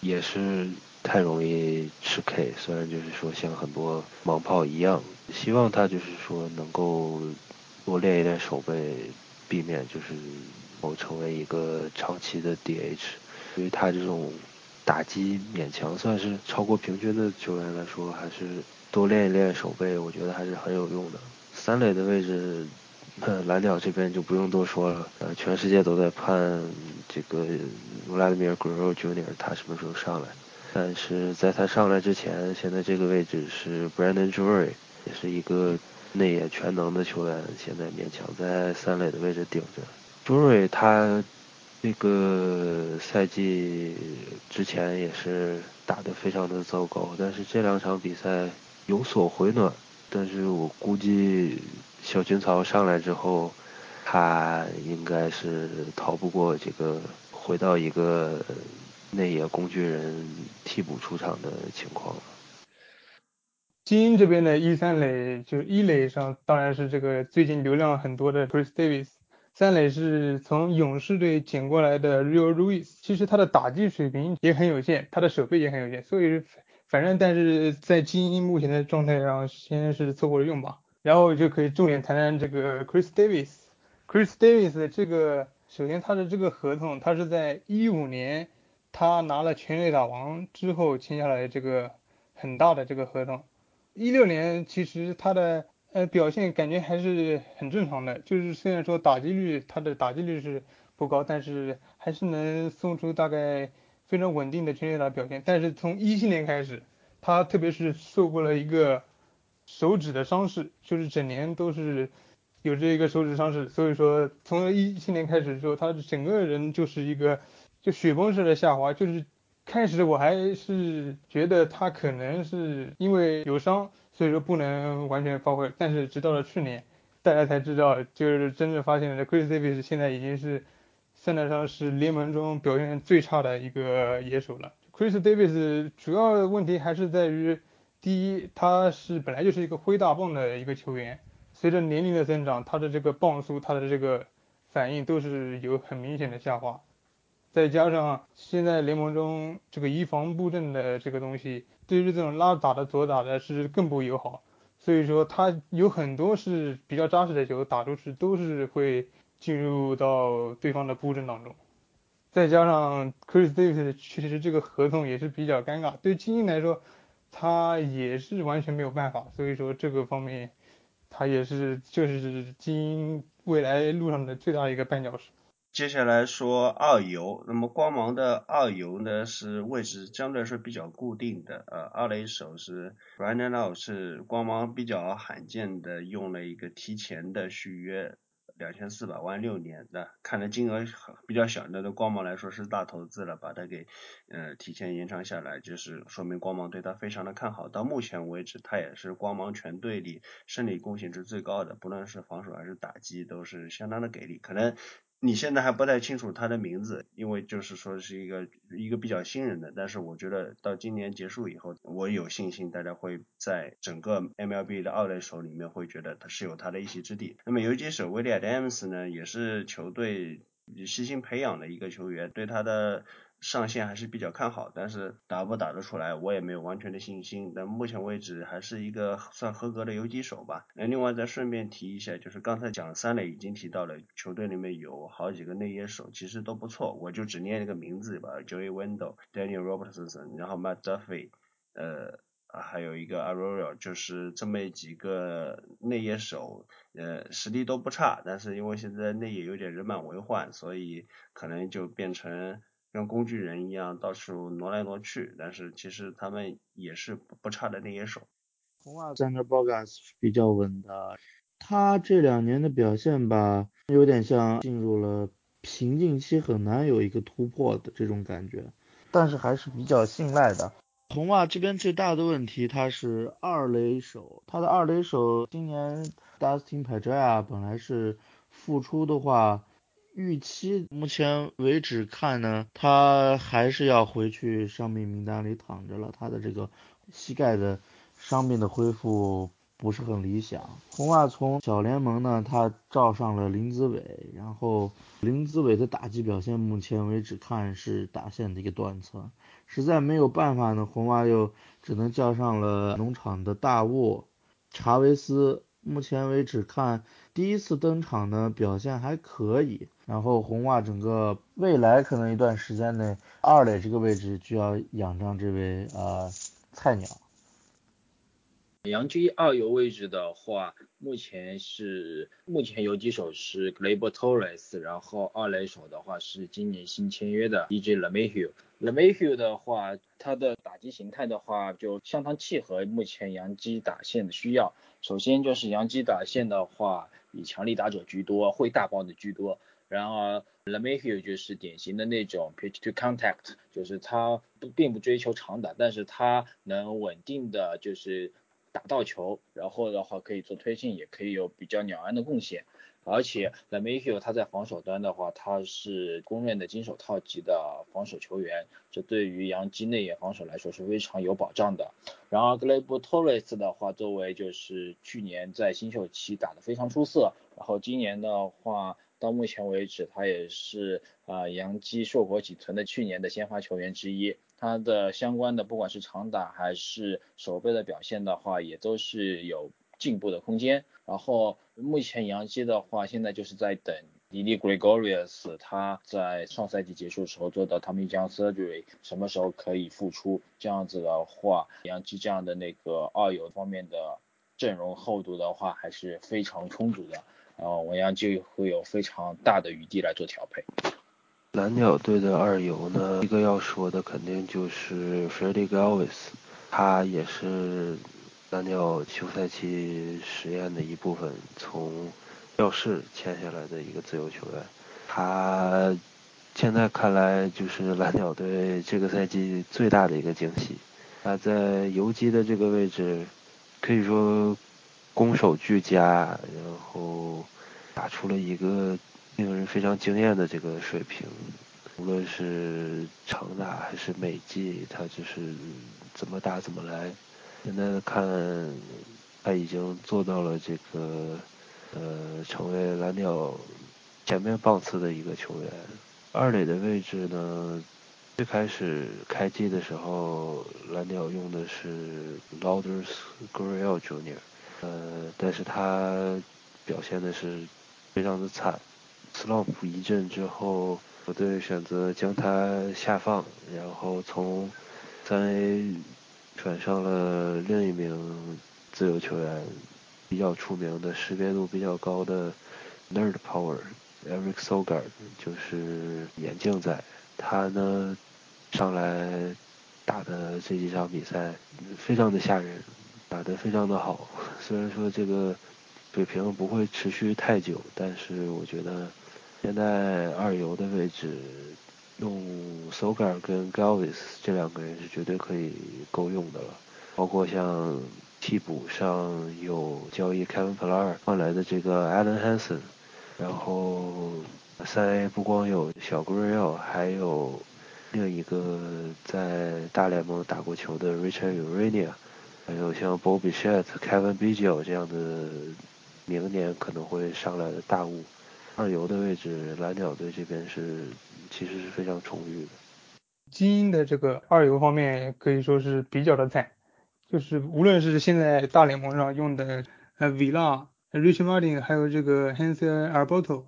[SPEAKER 5] 也是太容易吃 K，虽然就是说像很多盲炮一样，希望他就是说能够多练一练手背，避免就是我成为一个长期的 DH，因为他这种。打击勉强算是超过平均的球员来说，还是多练一练手背，我觉得还是很有用的。三垒的位置，呃蓝鸟这边就不用多说了，呃，全世界都在盼这个 Vladimir Guerrero Jr. 他什么时候上来。但是在他上来之前，现在这个位置是 Brandon Drury，也是一个内野全能的球员，现在勉强在三垒的位置顶着。Drury 他。这个赛季之前也是打得非常的糟糕，但是这两场比赛有所回暖。但是我估计小军曹上来之后，他应该是逃不过这个回到一个内野工具人替补出场的情况了。
[SPEAKER 6] 精英这边的一三垒就是一垒上，当然是这个最近流量很多的 Chris Davis。三垒是从勇士队捡过来的 Rio Ruiz，其实他的打击水平也很有限，他的手背也很有限，所以反正但是在精英目前的状态上，先是凑合着用吧。然后就可以重点谈谈这个 Chris Davis。Chris Davis 这个，首先他的这个合同，他是在一五年他拿了全垒打王之后签下来这个很大的这个合同。一六年其实他的。呃，表现感觉还是很正常的，就是虽然说打击率他的打击率是不高，但是还是能送出大概非常稳定的全垒打表现。但是从一七年开始，他特别是受过了一个手指的伤势，就是整年都是有这一个手指伤势，所以说从一七年开始之后，他整个人就是一个就雪崩式的下滑，就是开始我还是觉得他可能是因为有伤。所以说不能完全发挥，但是直到了去年，大家才知道，就是真正发现了 Chris Davis 现在已经是算得上是联盟中表现最差的一个野手了。Chris Davis 主要问题还是在于，第一，他是本来就是一个挥大棒的一个球员，随着年龄的增长，他的这个棒速，他的这个反应都是有很明显的下滑。再加上现在联盟中这个移防布阵的这个东西，对于这种拉打的左打的是更不友好，所以说他有很多是比较扎实的球打出去都是会进入到对方的布阵当中。再加上 Chris Davis 确实这个合同也是比较尴尬，对精英来说他也是完全没有办法，所以说这个方面他也是就是精英未来路上的最大一个绊脚石。
[SPEAKER 1] 接下来说二游，那么光芒的二游呢是位置相对来说比较固定的，呃，二垒手是 Brandon Lowe，是光芒比较罕见的用了一个提前的续约，两千四百万六年的，看来金额比较小，那对光芒来说是大投资了，把它给呃提前延长下来，就是说明光芒对他非常的看好。到目前为止，他也是光芒全队里胜利贡献值最高的，不论是防守还是打击都是相当的给力，可能。你现在还不太清楚他的名字，因为就是说是一个一个比较新人的，但是我觉得到今年结束以后，我有信心大家会在整个 MLB 的二垒手里面会觉得他是有他的一席之地。那么游击手威廉·戴姆斯呢，也是球队悉心培养的一个球员，对他的。上限还是比较看好，但是打不打得出来，我也没有完全的信心。但目前为止还是一个算合格的游击手吧。那另外再顺便提一下，就是刚才讲三垒已经提到了，球队里面有好几个内野手，其实都不错。我就只念一个名字吧，Joey Wendell、Daniel Robertson，然后 Matt Duffy，呃，还有一个 Aurora，就是这么几个内野手，呃，实力都不差。但是因为现在内野有点人满为患，所以可能就变成。像工具人一样到处挪来挪去，但是其实他们也是不差的那些手。
[SPEAKER 2] 红袜三个 Bogas 是比较稳的，他这两年的表现吧，有点像进入了瓶颈期，很难有一个突破的这种感觉，但是还是比较信赖的。红袜这边最大的问题，他是二垒手，他的二垒手今年 Dustin Pedroia 本来是复出的话。预期目前为止看呢，他还是要回去伤病名单里躺着了。他的这个膝盖的伤病的恢复不是很理想。红袜从小联盟呢，他召上了林子伟，然后林子伟的打击表现目前为止看是打线的一个断层，实在没有办法呢，红袜又只能叫上了农场的大沃查维斯。目前为止看，第一次登场呢表现还可以。然后红袜整个未来可能一段时间内，二垒这个位置就要仰仗这位呃菜鸟。
[SPEAKER 7] 洋基二游位置的话，目前是目前游击手是 Gleyber Torres，然后二垒手的话是今年新签约的 DJ LeMahieu。LeMahieu 的话，他的打击形态的话就相当契合目前洋基打线的需要。首先就是洋基打线的话，以强力打者居多，会大爆的居多。然而 LeMahieu 就是典型的那种 pitch to contact，就是他不并不追求长打，但是他能稳定的就是打到球，然后的话可以做推进，也可以有比较鸟安的贡献。而且 LeMahieu 他在防守端的话，他是公认的金手套级的。防守球员，这对于洋基内野防守来说是非常有保障的。然而格雷布托雷斯的话，作为就是去年在新秀期打得非常出色，然后今年的话。到目前为止，他也是啊，洋基硕果仅存的去年的先发球员之一。他的相关的不管是长打还是守备的表现的话，也都是有进步的空间。然后目前杨基的话，现在就是在等 Didi Gregorius 他在上赛季结束时候做的 Tommy John Surgery 什么时候可以复出？这样子的话，杨基这样的那个二游方面的阵容厚度的话，还是非常充足的。然后我要就会有非常大的余地来做调配。
[SPEAKER 5] 蓝鸟队的二游呢，一个要说的肯定就是 Freddie Galvis，他也是蓝鸟休赛期实验的一部分，从教室签下来的一个自由球员。他现在看来就是蓝鸟队这个赛季最大的一个惊喜。他在游击的这个位置，可以说。攻守俱佳，然后打出了一个令人非常惊艳的这个水平。无论是长打还是美技，他就是怎么打怎么来。现在看，他已经做到了这个呃，成为蓝鸟前面棒次的一个球员。二垒的位置呢，最开始开季的时候，蓝鸟用的是 Louders Gurriel Jr。呃，但是他表现的是非常的惨，slump 一阵之后，球队选择将他下放，然后从三 A 转上了另一名自由球员，比较出名的识别度比较高的 nerd power Eric Sogard，就是眼镜仔，他呢上来打的这几场比赛非常的吓人。打得非常的好，虽然说这个水平不会持续太久，但是我觉得现在二游的位置用 Sogar 跟 Galvis 这两个人是绝对可以够用的了。包括像替补上有交易 Kevin Pillar 换来的这个 Allen Hansen，然后三 A 不光有小 Grill，还有另一个在大联盟打过球的 Richard Urania。还有像 Bobby Shet、Kevin b i g o 这样的，明年可能会上来的大物，二游的位置，蓝鸟队这边是其实是非常充裕的。
[SPEAKER 6] 精英的这个二游方面可以说是比较的惨，就是无论是现在大联盟上用的呃 Villa、Rich Martin，还有这个 Hanser Alberto，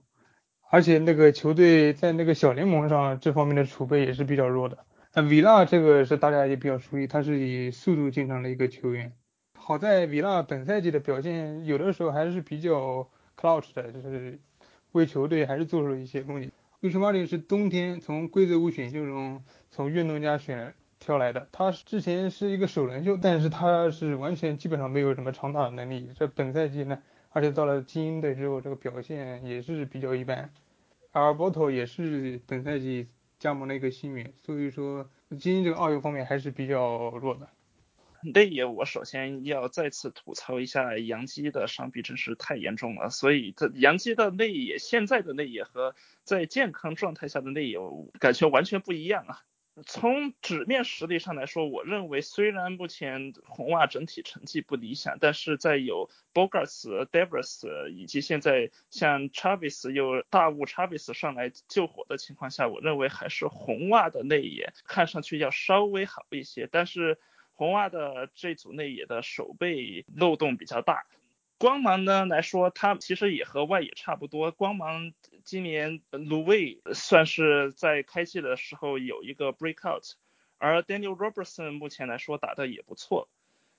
[SPEAKER 6] 而且那个球队在那个小联盟上这方面的储备也是比较弱的。那维拉这个是大家也比较熟悉，他是以速度见长的一个球员。好在维拉本赛季的表现有的时候还是比较 clutch 的，就是为球队还是做出了一些贡献。威什马林是冬天从规则五选秀中从运动家选挑来的，他之前是一个首轮秀，但是他是完全基本上没有什么长打的能力。这本赛季呢，而且到了精英队之后，这个表现也是比较一般。阿尔伯托也是本赛季。加盟了一个新援，所以说精英这个二游方面还是比较弱的。
[SPEAKER 3] 内野我首先要再次吐槽一下，杨基的伤病真是太严重了，所以这杨基的内野现在的内野和在健康状态下的内野感觉完全不一样啊。从纸面实力上来说，我认为虽然目前红袜整体成绩不理想，但是在有 Bogarts、Devers 以及现在像 Chavis 又大雾 Chavis 上来救火的情况下，我认为还是红袜的内野看上去要稍微好一些。但是红袜的这组内野的守备漏洞比较大。光芒呢来说，它其实也和外野差不多。光芒今年卢卫算是在开季的时候有一个 breakout，而 Daniel Robertson 目前来说打的也不错，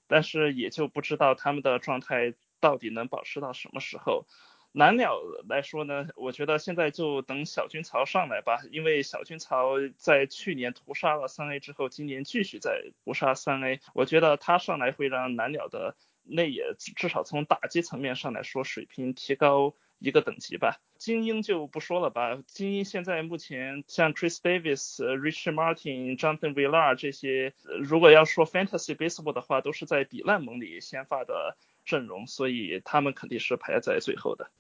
[SPEAKER 3] 但是也就不知道他们的状态到底能保持到什么时候。蓝鸟来说呢，我觉得现在就等小军曹上来吧，因为小军曹在去年屠杀了三 A 之后，今年继续在屠杀三 A，我觉得他上来会让蓝鸟的。内野至少从打击层面上来说，水平提高一个等级吧。精英就不说了吧，精英现在目前像 Chris Davis、Rich Martin、Jonathan Villar 这些，如果要说 Fantasy Baseball 的话，都是在比烂盟里先发的阵容，所以他们肯定是排在最后的。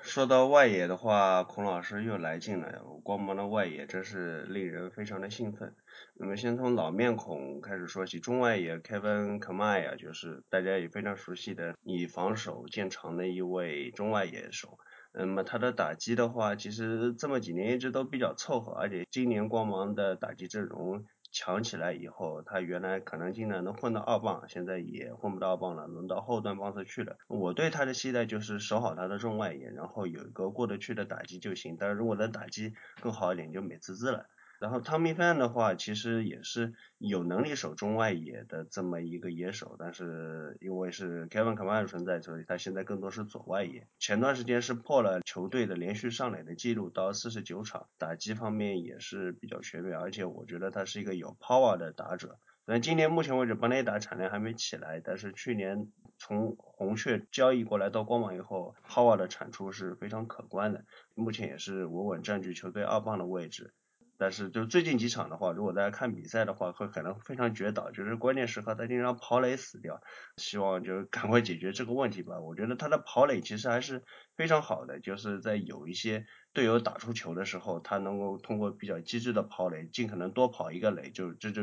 [SPEAKER 1] 说到外野的话，孔老师又来劲了。光芒的外野真是令人非常的兴奋。那么先从老面孔开始说起，中外野 Kevin Kamaya 就是大家也非常熟悉的以防守见长的一位中外野手。那么他的打击的话，其实这么几年一直都比较凑合，而且今年光芒的打击阵容。强起来以后，他原来可能经常能混到二棒，现在也混不到二棒了，轮到后段棒次去了。我对他的期待就是守好他的中外野，然后有一个过得去的打击就行。但是如果能打击更好一点，就美滋滋了。然后汤米范的话，其实也是有能力守中外野的这么一个野手，但是因为是 Kevin c a m a r 存在，所以他现在更多是左外野。前段时间是破了球队的连续上垒的记录，到四十九场，打击方面也是比较全面，而且我觉得他是一个有 power 的打者。但今年目前为止，本垒打产量还没起来，但是去年从红雀交易过来到光芒以后，power 的产出是非常可观的，目前也是稳稳占据球队二棒的位置。但是就最近几场的话，如果大家看比赛的话，会可能非常绝倒，就是关键时刻他经常跑垒死掉，希望就赶快解决这个问题吧。我觉得他的跑垒其实还是非常好的，就是在有一些队友打出球的时候，他能够通过比较机智的跑垒，尽可能多跑一个垒，就这就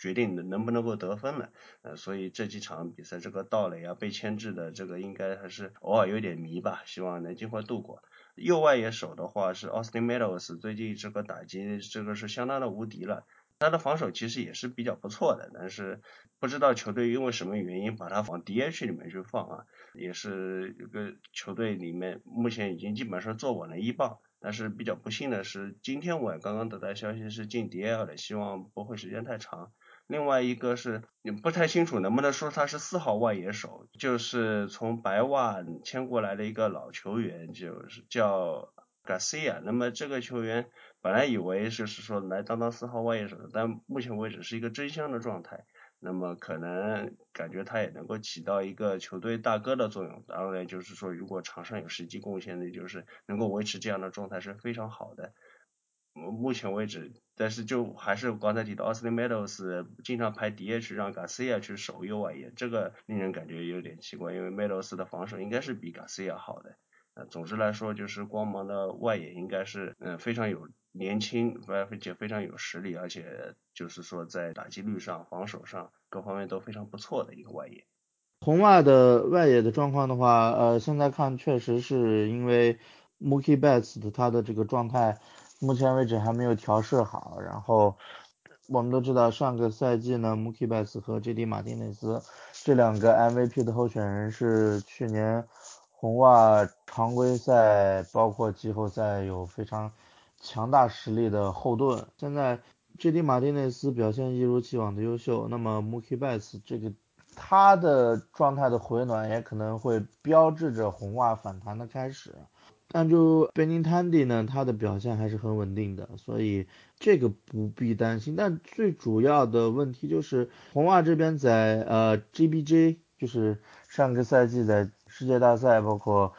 [SPEAKER 1] 决定能能不能够得分了。呃，所以这几场比赛这个盗垒啊被牵制的这个应该还是偶尔有点迷吧，希望能尽快度过。右外野手的话是 Austin Meadows，最近这个打击这个是相当的无敌了。他的防守其实也是比较不错的，但是不知道球队因为什么原因把他往 DH 里面去放啊，也是一个球队里面目前已经基本上坐稳了一棒。但是比较不幸的是，今天我也刚刚得到消息是进 DL 的，希望不会时间太长。另外一个是，你不太清楚能不能说他是四号外野手，就是从白袜签过来的一个老球员，就是叫 Garcia。那么这个球员本来以为就是说来当当四号外野手，但目前为止是一个真香的状态。那么可能感觉他也能够起到一个球队大哥的作用。当然就是说，如果场上有实际贡献的，就是能够维持这样的状态是非常好的。目前为止，但是就还是刚才提到，Austin Meadows 经常排 DH 让 Garcia 去守右外野，这个令人感觉有点奇怪，因为 Meadows 的防守应该是比 Garcia 好的。呃，总之来说，就是光芒的外野应该是嗯非常有年轻，而且非常有实力，而且就是说在打击率上、防守上各方面都非常不错的一个外野。
[SPEAKER 2] 红袜的外野的状况的话，呃，现在看确实是因为 Mookie Betts 的他的这个状态。目前为止还没有调试好，然后我们都知道上个赛季呢，Mookie Betts 和 J.D. 马丁内斯这两个 MVP 的候选人是去年红袜常规赛包括季后赛有非常强大实力的后盾。现在 J.D. 马丁内斯表现一如既往的优秀，那么 Mookie Betts 这个他的状态的回暖也可能会标志着红袜反弹的开始。但就 Benintendi 呢，他的表现还是很稳定的，所以这个不必担心。但最主要的问题就是红袜这边在呃 GBJ，就是上个赛季在世界大赛包括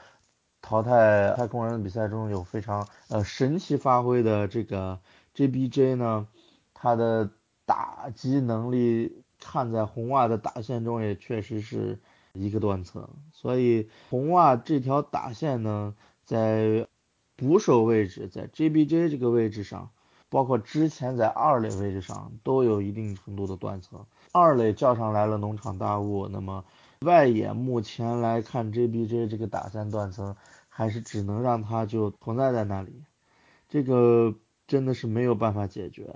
[SPEAKER 2] 淘汰太空人的比赛中有非常呃神奇发挥的这个 GBJ 呢，他的打击能力看在红袜的打线中也确实是一个断层，所以红袜这条打线呢。在捕手位置，在 JBJ 这个位置上，包括之前在二垒位置上，都有一定程度的断层。二垒叫上来了农场大雾，那么外野目前来看，JBJ 这个打线断层，还是只能让他就存在在那里。这个真的是没有办法解决，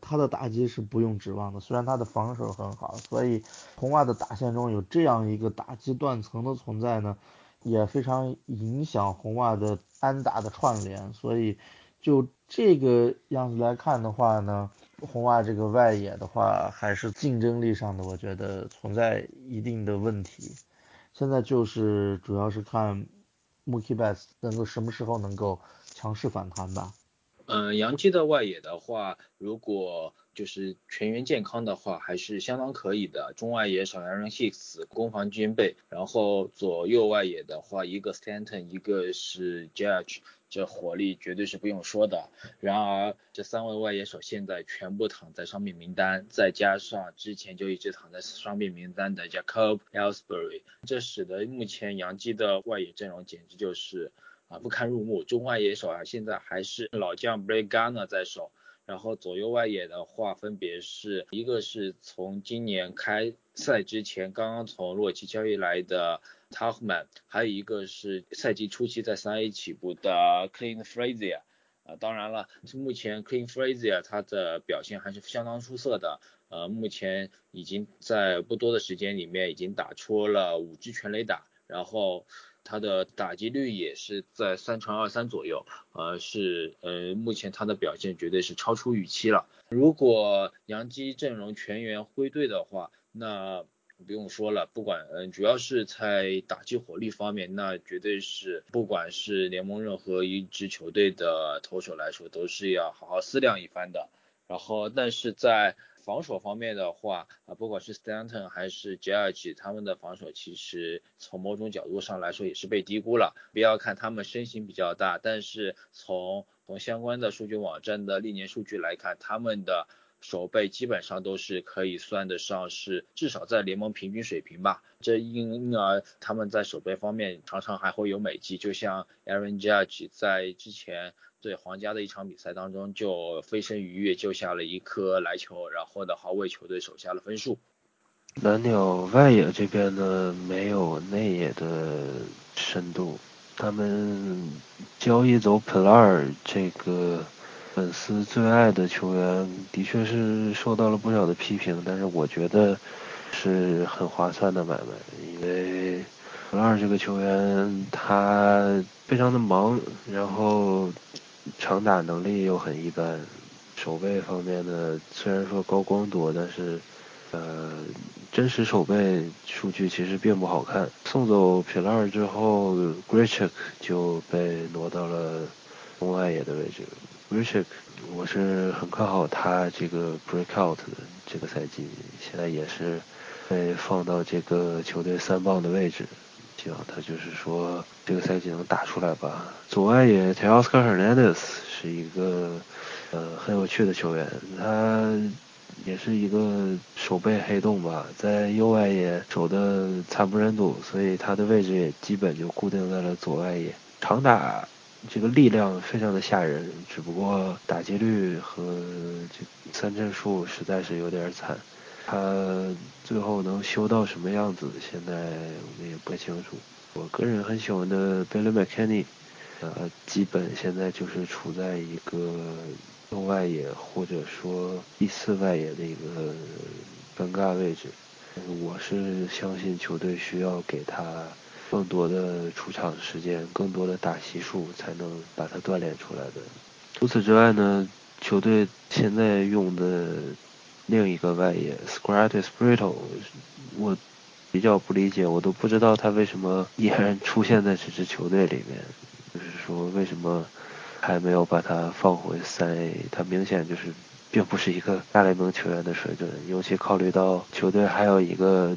[SPEAKER 2] 他的打击是不用指望的。虽然他的防守很好，所以红袜的打线中有这样一个打击断层的存在呢。也非常影响红袜的安打的串联，所以就这个样子来看的话呢，红袜这个外野的话还是竞争力上的，我觉得存在一定的问题。现在就是主要是看 m o o k i b e t s 能够什么时候能够强势反弹吧。
[SPEAKER 7] 嗯，杨基的外野的话，如果就是全员健康的话，还是相当可以的。中外野小杨人 Hicks 攻防兼备，然后左右外野的话，一个 Stanton，一个是 Judge，这火力绝对是不用说的。然而这三位外野手现在全部躺在伤病名单，再加上之前就一直躺在伤病名单的 Jacob Ellsbury，这使得目前洋基的外野阵容简直就是。啊不堪入目。中外野手啊现在还是老将 Blake Garner 在手，然后左右外野的话分别是一个是从今年开赛之前刚刚从洛奇交易来的 tauhman 还有一个是赛季初期在三 A 起步的 Clean Frazier。啊，当然了，目前 Clean Frazier 他的表现还是相当出色的，呃，目前已经在不多的时间里面已经打出了五支全垒打，然后他的打击率也是在三乘二三左右，呃，是呃，目前他的表现绝对是超出预期了。如果洋基阵容全员归队的话，那不用说了，不管嗯，主要是在打击火力方面，那绝对是不管是联盟任何一支球队的投手来说，都是要好好思量一番的。然后，但是在防守方面的话，啊，不管是 Stanton 还是 Judge，他们的防守其实从某种角度上来说也是被低估了。不要看他们身形比较大，但是从从相关的数据网站的历年数据来看，他们的守备基本上都是可以算得上是至少在联盟平均水平吧。这因而他们在守备方面常常还会有美绩，就像 Aaron Judge 在之前对皇家的一场比赛当中就飞身鱼跃救下了一颗来球，然后呢，还为球队守下了分数。
[SPEAKER 5] 蓝鸟外野这边呢没有内野的深度，他们交易走 p l a r 这个。粉丝最爱的球员的确是受到了不少的批评，但是我觉得是很划算的买卖，因为普二这个球员他非常的忙，然后长打能力又很一般，守备方面呢虽然说高光多，但是呃真实守备数据其实并不好看。送走皮拉尔之后 g r i c h 就被挪到了中外野的位置。Richard，我是很看好他这个 breakout 的这个赛季，现在也是被放到这个球队三棒的位置，希望他就是说这个赛季能打出来吧。左外野 Teoscar Hernandez 是一个呃很有趣的球员，他也是一个守备黑洞吧，在右外野守的惨不忍睹，所以他的位置也基本就固定在了左外野，长打。这个力量非常的吓人，只不过打击率和这三振数实在是有点惨。他最后能修到什么样子，现在我们也不清楚。我个人很喜欢的 Billy McKinney，呃，基本现在就是处在一个右外野或者说第四外野的一个尴尬位置。我是相信球队需要给他。更多的出场时间，更多的打席数，才能把他锻炼出来的。除此之外呢，球队现在用的另一个外野 s c r a t i s Brito，我比较不理解，我都不知道他为什么依然出现在这支球队里面。就是说，为什么还没有把他放回三 A？他明显就是并不是一个大联盟球员的水准，尤其考虑到球队还有一个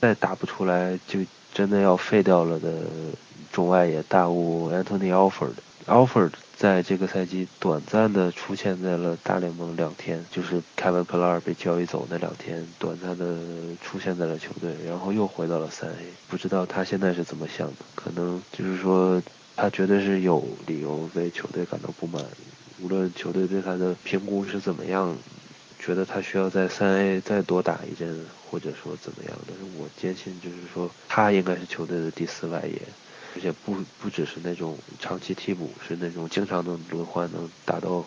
[SPEAKER 5] 再打不出来就。真的要废掉了的中外野大物 Anthony Alford，Alford 在这个赛季短暂的出现在了大联盟两天，就是 Kevin p i l a r 被交易走那两天，短暂的出现在了球队，然后又回到了三 A。不知道他现在是怎么想的？可能就是说他绝对是有理由为球队感到不满，无论球队对他的评估是怎么样。觉得他需要在三 A 再多打一阵，或者说怎么样？但是我坚信，就是说他应该是球队的第四外野，而且不不只是那种长期替补，是那种经常能轮换、能打到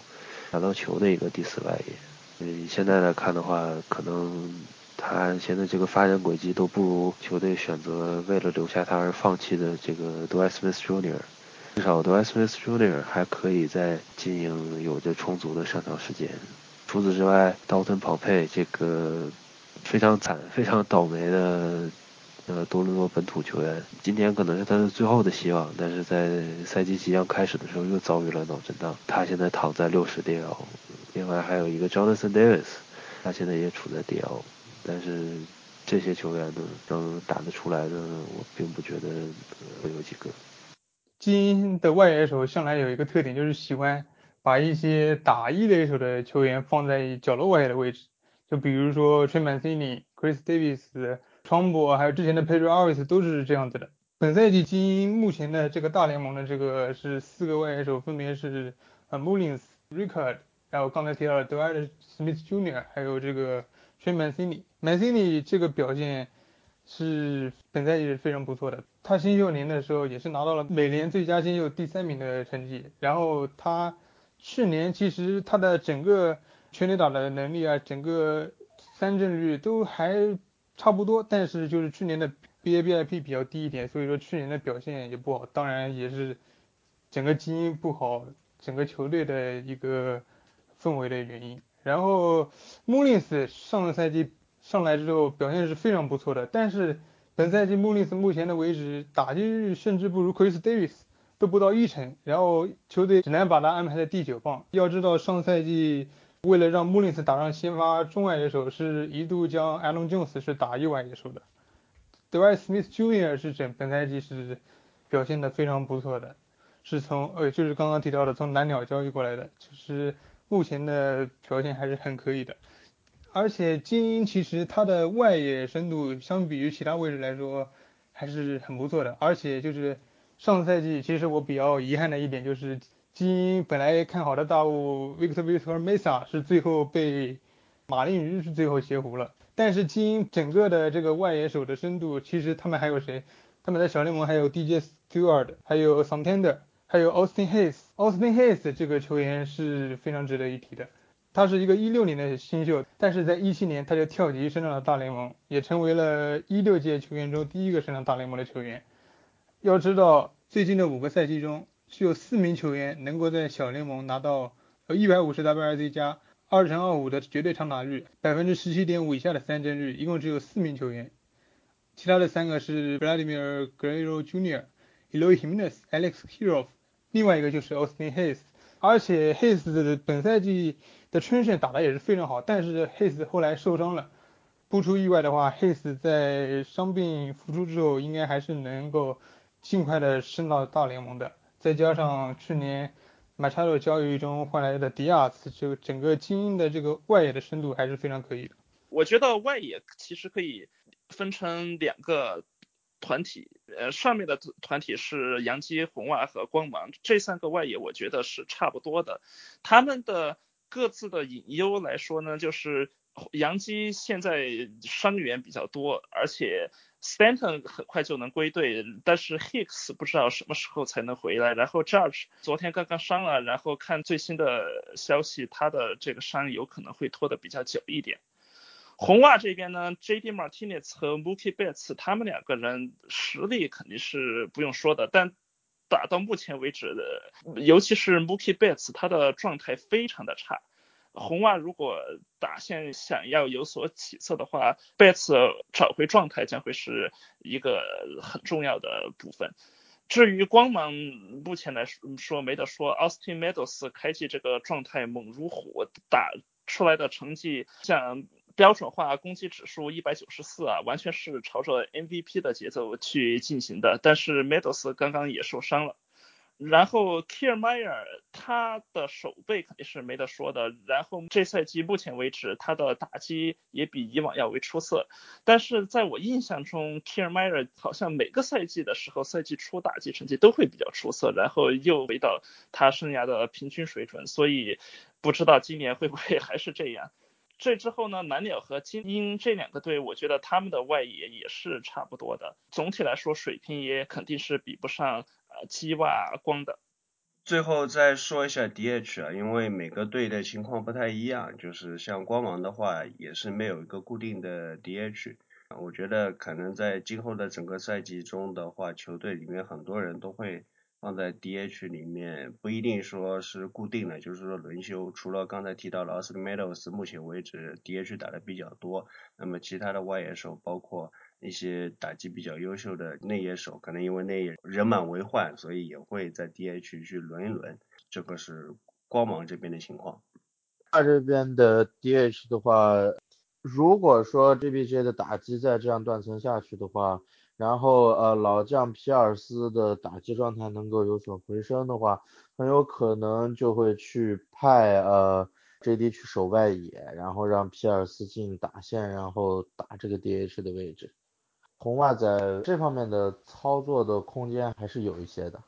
[SPEAKER 5] 打到球的一个第四外野。嗯，现在来看的话，可能他现在这个发展轨迹都不如球队选择为了留下他而放弃的这个 Dwight Smith Jr.，至少 Dwight Smith Jr. 还可以在经营有着充足的上场时间。除此之外，道顿跑配这个非常惨、非常倒霉的呃多伦多本土球员，今天可能是他的最后的希望，但是在赛季即将开始的时候又遭遇了脑震荡，他现在躺在六十 DL。另外还有一个 Jonathan Davis，他现在也处在 DL，但是这些球员呢能打得出来的，我并不觉得会有几个。
[SPEAKER 6] 精英的外野手向来有一个特点，就是喜欢。把一些打一垒手的球员放在角落外野的位置，就比如说 t r e m a n c i n i、Chris Davis、川博，还有之前的 Pedro Alves 都是这样子的。本赛季精英目前的这个大联盟的这个是四个外野手，分别是呃 Mullins、Rickard，然后刚才提到的 Dwight Smith Jr.，还有这个 t r e m a n c i n i。Mancini 这个表现是本赛季是非常不错的。他新秀年的时候也是拿到了美联最佳新秀第三名的成绩。然后他去年其实他的整个全垒打的能力啊，整个三振率都还差不多，但是就是去年的 BABIP 比较低一点，所以说去年的表现也不好。当然也是整个基因不好，整个球队的一个氛围的原因。然后 Mullins 上个赛季。上来之后表现是非常不错的，但是本赛季穆里斯目前的为止打击率甚至不如 Chris Davis，都不到一成，然后球队只能把他安排在第九棒。要知道上赛季为了让穆里斯打上先发中外野手，是一度将 Allen Jones 是打右外野手的。Dwight Smith Jr. 是整本赛季是表现的非常不错的，是从呃就是刚刚提到的从蓝鸟交易过来的，就是目前的表现还是很可以的。而且精英其实它的外野深度相比于其他位置来说还是很不错的。而且就是上赛季其实我比较遗憾的一点就是基因本来看好的大物 Victor Victor Mesa 是最后被马林鱼是最后截胡了。但是基因整个的这个外野手的深度其实他们还有谁？他们在小联盟还有 DJ Stewart，还有 Santander，还有 Austin Hayes。Austin Hayes 这个球员是非常值得一提的。他是一个一六年的新秀，但是在一七年他就跳级升上了大联盟，也成为了一六届球员中第一个升上大联盟的球员。要知道，最近的五个赛季中，只有四名球员能够在小联盟拿到呃一百五十 WRC 加二乘二五的绝对长打率，百分之十七点五以下的三振率，一共只有四名球员。其他的三个是 Vladimir Guerrero Jr.、Eloy Jimenez、Alex Kirilloff，另外一个就是 Austin Hayes。而且 Hayes 本赛季的春训打得也是非常好，但是 Hayes 后来受伤了，不出意外的话，Hayes 在伤病复出之后，应该还是能够尽快的升到大联盟的。再加上去年 Machado 交易中换来的迪亚斯，就整个精英的这个外野的深度还是非常可以的。
[SPEAKER 3] 我觉得外野其实可以分成两个。团体，呃，上面的团体是杨基、红袜和光芒这三个外野，我觉得是差不多的。他们的各自的隐忧来说呢，就是杨基现在伤员比较多，而且 Stanton 很快就能归队，但是 Hicks 不知道什么时候才能回来。然后 Judge 昨天刚刚伤了，然后看最新的消息，他的这个伤有可能会拖得比较久一点。红袜这边呢，J.D. Martinez 和 Mookie Betts 他们两个人实力肯定是不用说的，但打到目前为止的，尤其是 Mookie Betts 他的状态非常的差。红袜如果打线想要有所起色的话，Betts 找回状态将会是一个很重要的部分。至于光芒，目前来说没得说，Austin Meadows 开季这个状态猛如虎，打出来的成绩像。标准化攻击指数一百九十四啊，完全是朝着 MVP 的节奏去进行的。但是 Meadows 刚刚也受伤了，然后 Kiermaier 他的手背肯定是没得说的。然后这赛季目前为止他的打击也比以往要为出色。但是在我印象中，Kiermaier 好像每个赛季的时候，赛季初打击成绩都会比较出色，然后又回到他生涯的平均水准。所以不知道今年会不会还是这样。这之后呢，蓝鸟和精英这两个队，我觉得他们的外野也是差不多的。总体来说，水平也肯定是比不上呃鸡袜光的。
[SPEAKER 1] 最后再说一下 DH 啊，因为每个队的情况不太一样，就是像光芒的话，也是没有一个固定的 DH。我觉得可能在今后的整个赛季中的话，球队里面很多人都会。放在 DH 里面不一定说是固定的，就是说轮休。除了刚才提到的 Austin Meadows，目前为止 DH 打的比较多。那么其他的外野手，包括一些打击比较优秀的内野手，可能因为内野人满为患，所以也会在 DH 去轮一轮。这个是光芒这边的情况。
[SPEAKER 2] 他这边的 DH 的话，如果说 GBJ 的打击再这样断层下去的话，然后呃老将皮尔斯的打击状态能够有所回升的话，很有可能就会去派呃 JD 去守外野，然后让皮尔斯进打线，然后打这个 DH 的位置。红袜在这方面的操作的空间还是有一些的。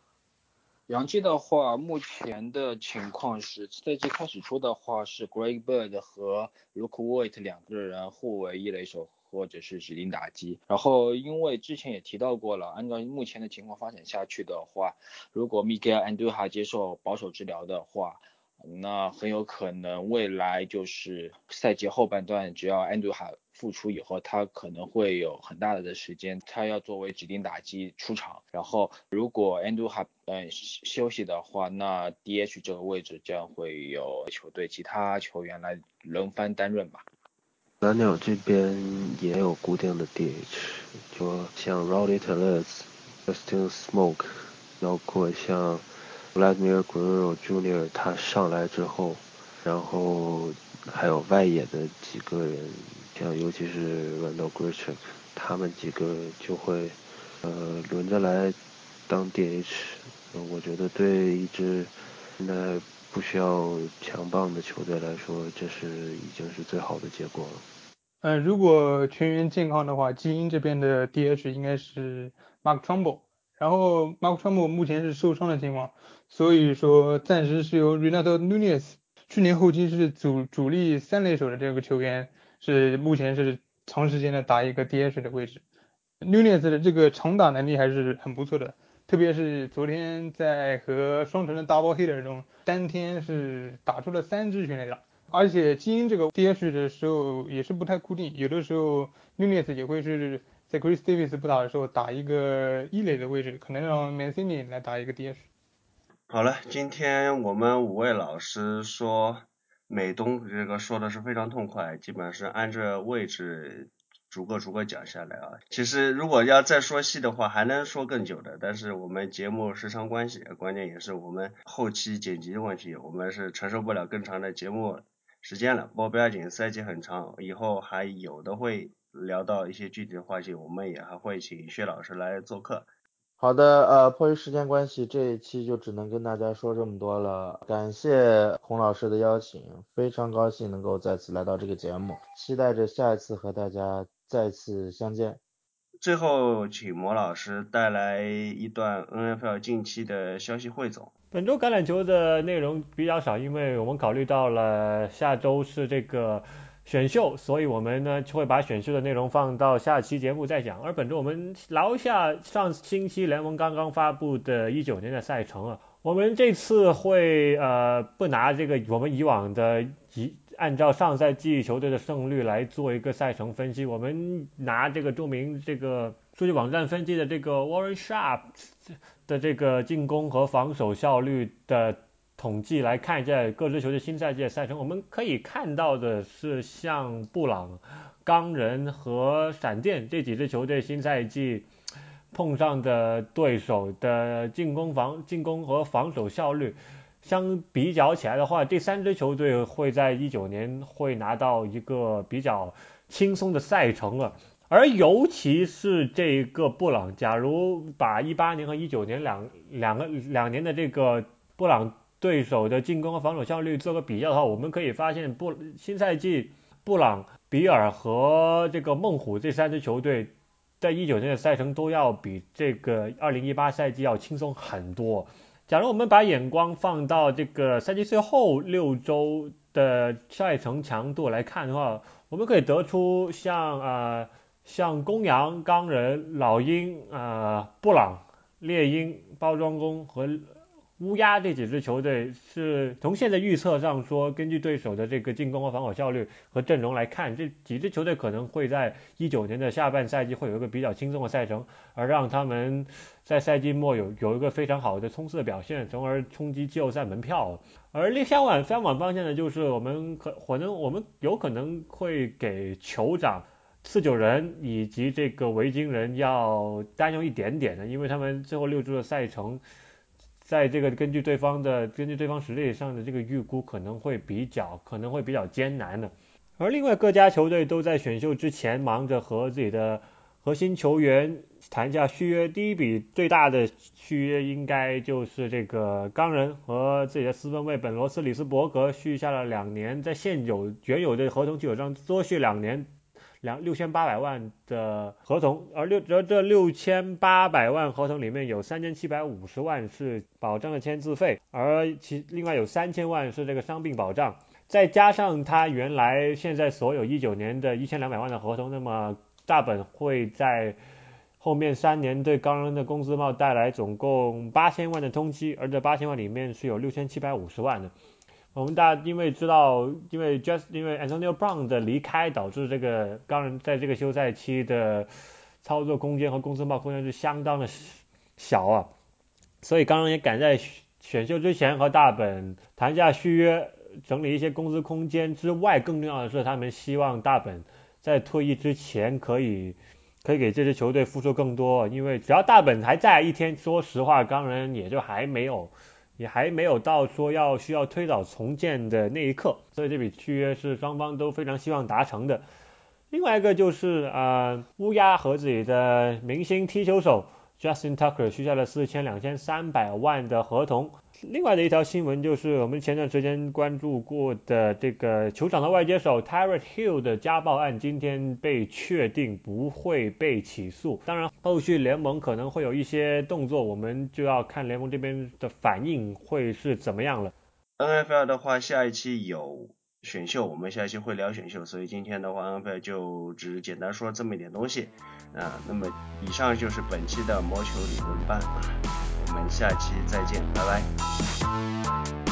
[SPEAKER 7] 杨基的话，目前的情况是，赛季开始初的话是 Greg Bird 和 Luke Voit 两个人互为一垒手或者是指定打击。然后因为之前也提到过了，按照目前的情况发展下去的话，如果 Miguel Andujar 接受保守治疗的话，那很有可能未来就是赛季后半段，只要 Andujar 复出以后，他可能会有很大的时间，他要作为指定打击出场。然后如果 Andujar 嗯休息的话，那 DH 这个位置将会有球队其他球员来轮番担任吧。
[SPEAKER 5] 蓝鸟这边也有固定的 DH，就像 Rowdy Tellez、Justin Smoke，包括像 Vladimir Guerrero Jr. 他上来之后，然后还有外野的几个人，像尤其是 Randall Grich，他们几个就会呃轮着来当 DH。我觉得对一支现在不需要强棒的球队来说，这是已经是最好的结果了。
[SPEAKER 6] 嗯，如果全员健康的话，基因这边的 DH 应该是 Mark Trumbo，然后 Mark Trumbo 目前是受伤的情况，所以说暂时是由 Renato Nunez，去年后期是主主力三垒手的这个球员，是目前是长时间的打一个 DH 的位置。Nunez 的这个长打能力还是很不错的。特别是昨天在和双城的 double hitter 中，当天是打出了三支全垒打，而且基因这个 DH 的时候也是不太固定，有的时候 Nunez 也会是在 Chris Davis 不打的时候打一个一垒的位置，可能让 Mancini 来打一个 DH。
[SPEAKER 1] 好了，今天我们五位老师说美东这个说的是非常痛快，基本上是按这位置。逐个逐个讲下来啊，其实如果要再说细的话，还能说更久的。但是我们节目时长关系，关键也是我们后期剪辑的问题，我们是承受不了更长的节目时间了。不过不要紧，赛季很长，以后还有的会聊到一些具体的话题，我们也还会请薛老师来做客。
[SPEAKER 2] 好的，呃，迫于时间关系，这一期就只能跟大家说这么多了。感谢孔老师的邀请，非常高兴能够再次来到这个节目，期待着下一次和大家再次相见。
[SPEAKER 1] 最后，请魔老师带来一段 NFL 近期的消息汇总。
[SPEAKER 4] 本周橄榄球的内容比较少，因为我们考虑到了下周是这个。选秀，所以我们呢就会把选秀的内容放到下期节目再讲。而本周我们聊下上星期联盟刚刚发布的一九年的赛程啊，我们这次会呃不拿这个我们以往的以按照上赛季球队的胜率来做一个赛程分析，我们拿这个著名这个数据网站分析的这个 Warren Sharp 的这个进攻和防守效率的。统计来看一下各支球队新赛季的赛程，我们可以看到的是，像布朗、钢人和闪电这几支球队新赛季碰上的对手的进攻防进攻和防守效率相比较起来的话，这三支球队会在一九年会拿到一个比较轻松的赛程了。而尤其是这个布朗，假如把一八年和一九年两两个两年的这个布朗。对手的进攻和防守效率做个比较的话，我们可以发现布新赛季布朗、比尔和这个孟虎这三支球队在一九年的赛程都要比这个二零一八赛季要轻松很多。假如我们把眼光放到这个赛季最后六周的赛程强度来看的话，我们可以得出像啊像公羊、钢人、老鹰啊、布朗、猎鹰、包装工和。乌鸦这几支球队是从现在预测上说，根据对手的这个进攻和防守效率和阵容来看，这几支球队可能会在一九年的下半赛季会有一个比较轻松的赛程，而让他们在赛季末有有一个非常好的冲刺的表现，从而冲击季后赛门票。而另相反相反方向呢，就是我们可可能我们有可能会给酋长、四九人以及这个维京人要担忧一点点的，因为他们最后六周的赛程。在这个根据对方的根据对方实力上的这个预估可能会比较可能会比较艰难的，而另外各家球队都在选秀之前忙着和自己的核心球员谈价续约，第一笔最大的续约应该就是这个钢人和自己的四分卫本罗斯里斯伯格续下了两年，在现有原有的合同基础上多续两年。两六千八百万的合同，而六而这六千八百万合同里面有三千七百五十万是保障的签字费，而其另外有三千万是这个伤病保障，再加上他原来现在所有一九年的一千两百万的合同，那么大本会在后面三年对高人的工资帽带来总共八千万的通期，而这八千万里面是有六千七百五十万的。我们大家因为知道，因为 just 因为 Antonio Brown 的离开，导致这个钢人在这个休赛期的操作空间和工资帽空间是相当的小啊，所以钢人也赶在选秀之前和大本谈下续约，整理一些工资空间之外，更重要的是他们希望大本在退役之前可以可以给这支球队付出更多，因为只要大本还在一天，说实话，钢人也就还没有。也还没有到说要需要推倒重建的那一刻，所以这笔续约是双方都非常希望达成的。另外一个就是啊，乌鸦和自己的明星踢球手 Justin Tucker 续下了四千两千三百万的合同。另外的一条新闻就是我们前段时间关注过的这个球场的外接手 Tyreek Hill 的家暴案，今天被确定不会被起诉。当然，后续联盟可能会有一些动作，我们就要看联盟这边的反应会是怎么样了。
[SPEAKER 1] NFL 的话，下一期有选秀，我们下一期会聊选秀，所以今天的话，NFL 就只简单说这么一点东西啊。那么以上就是本期的魔球理论班。我们下期再见拜拜。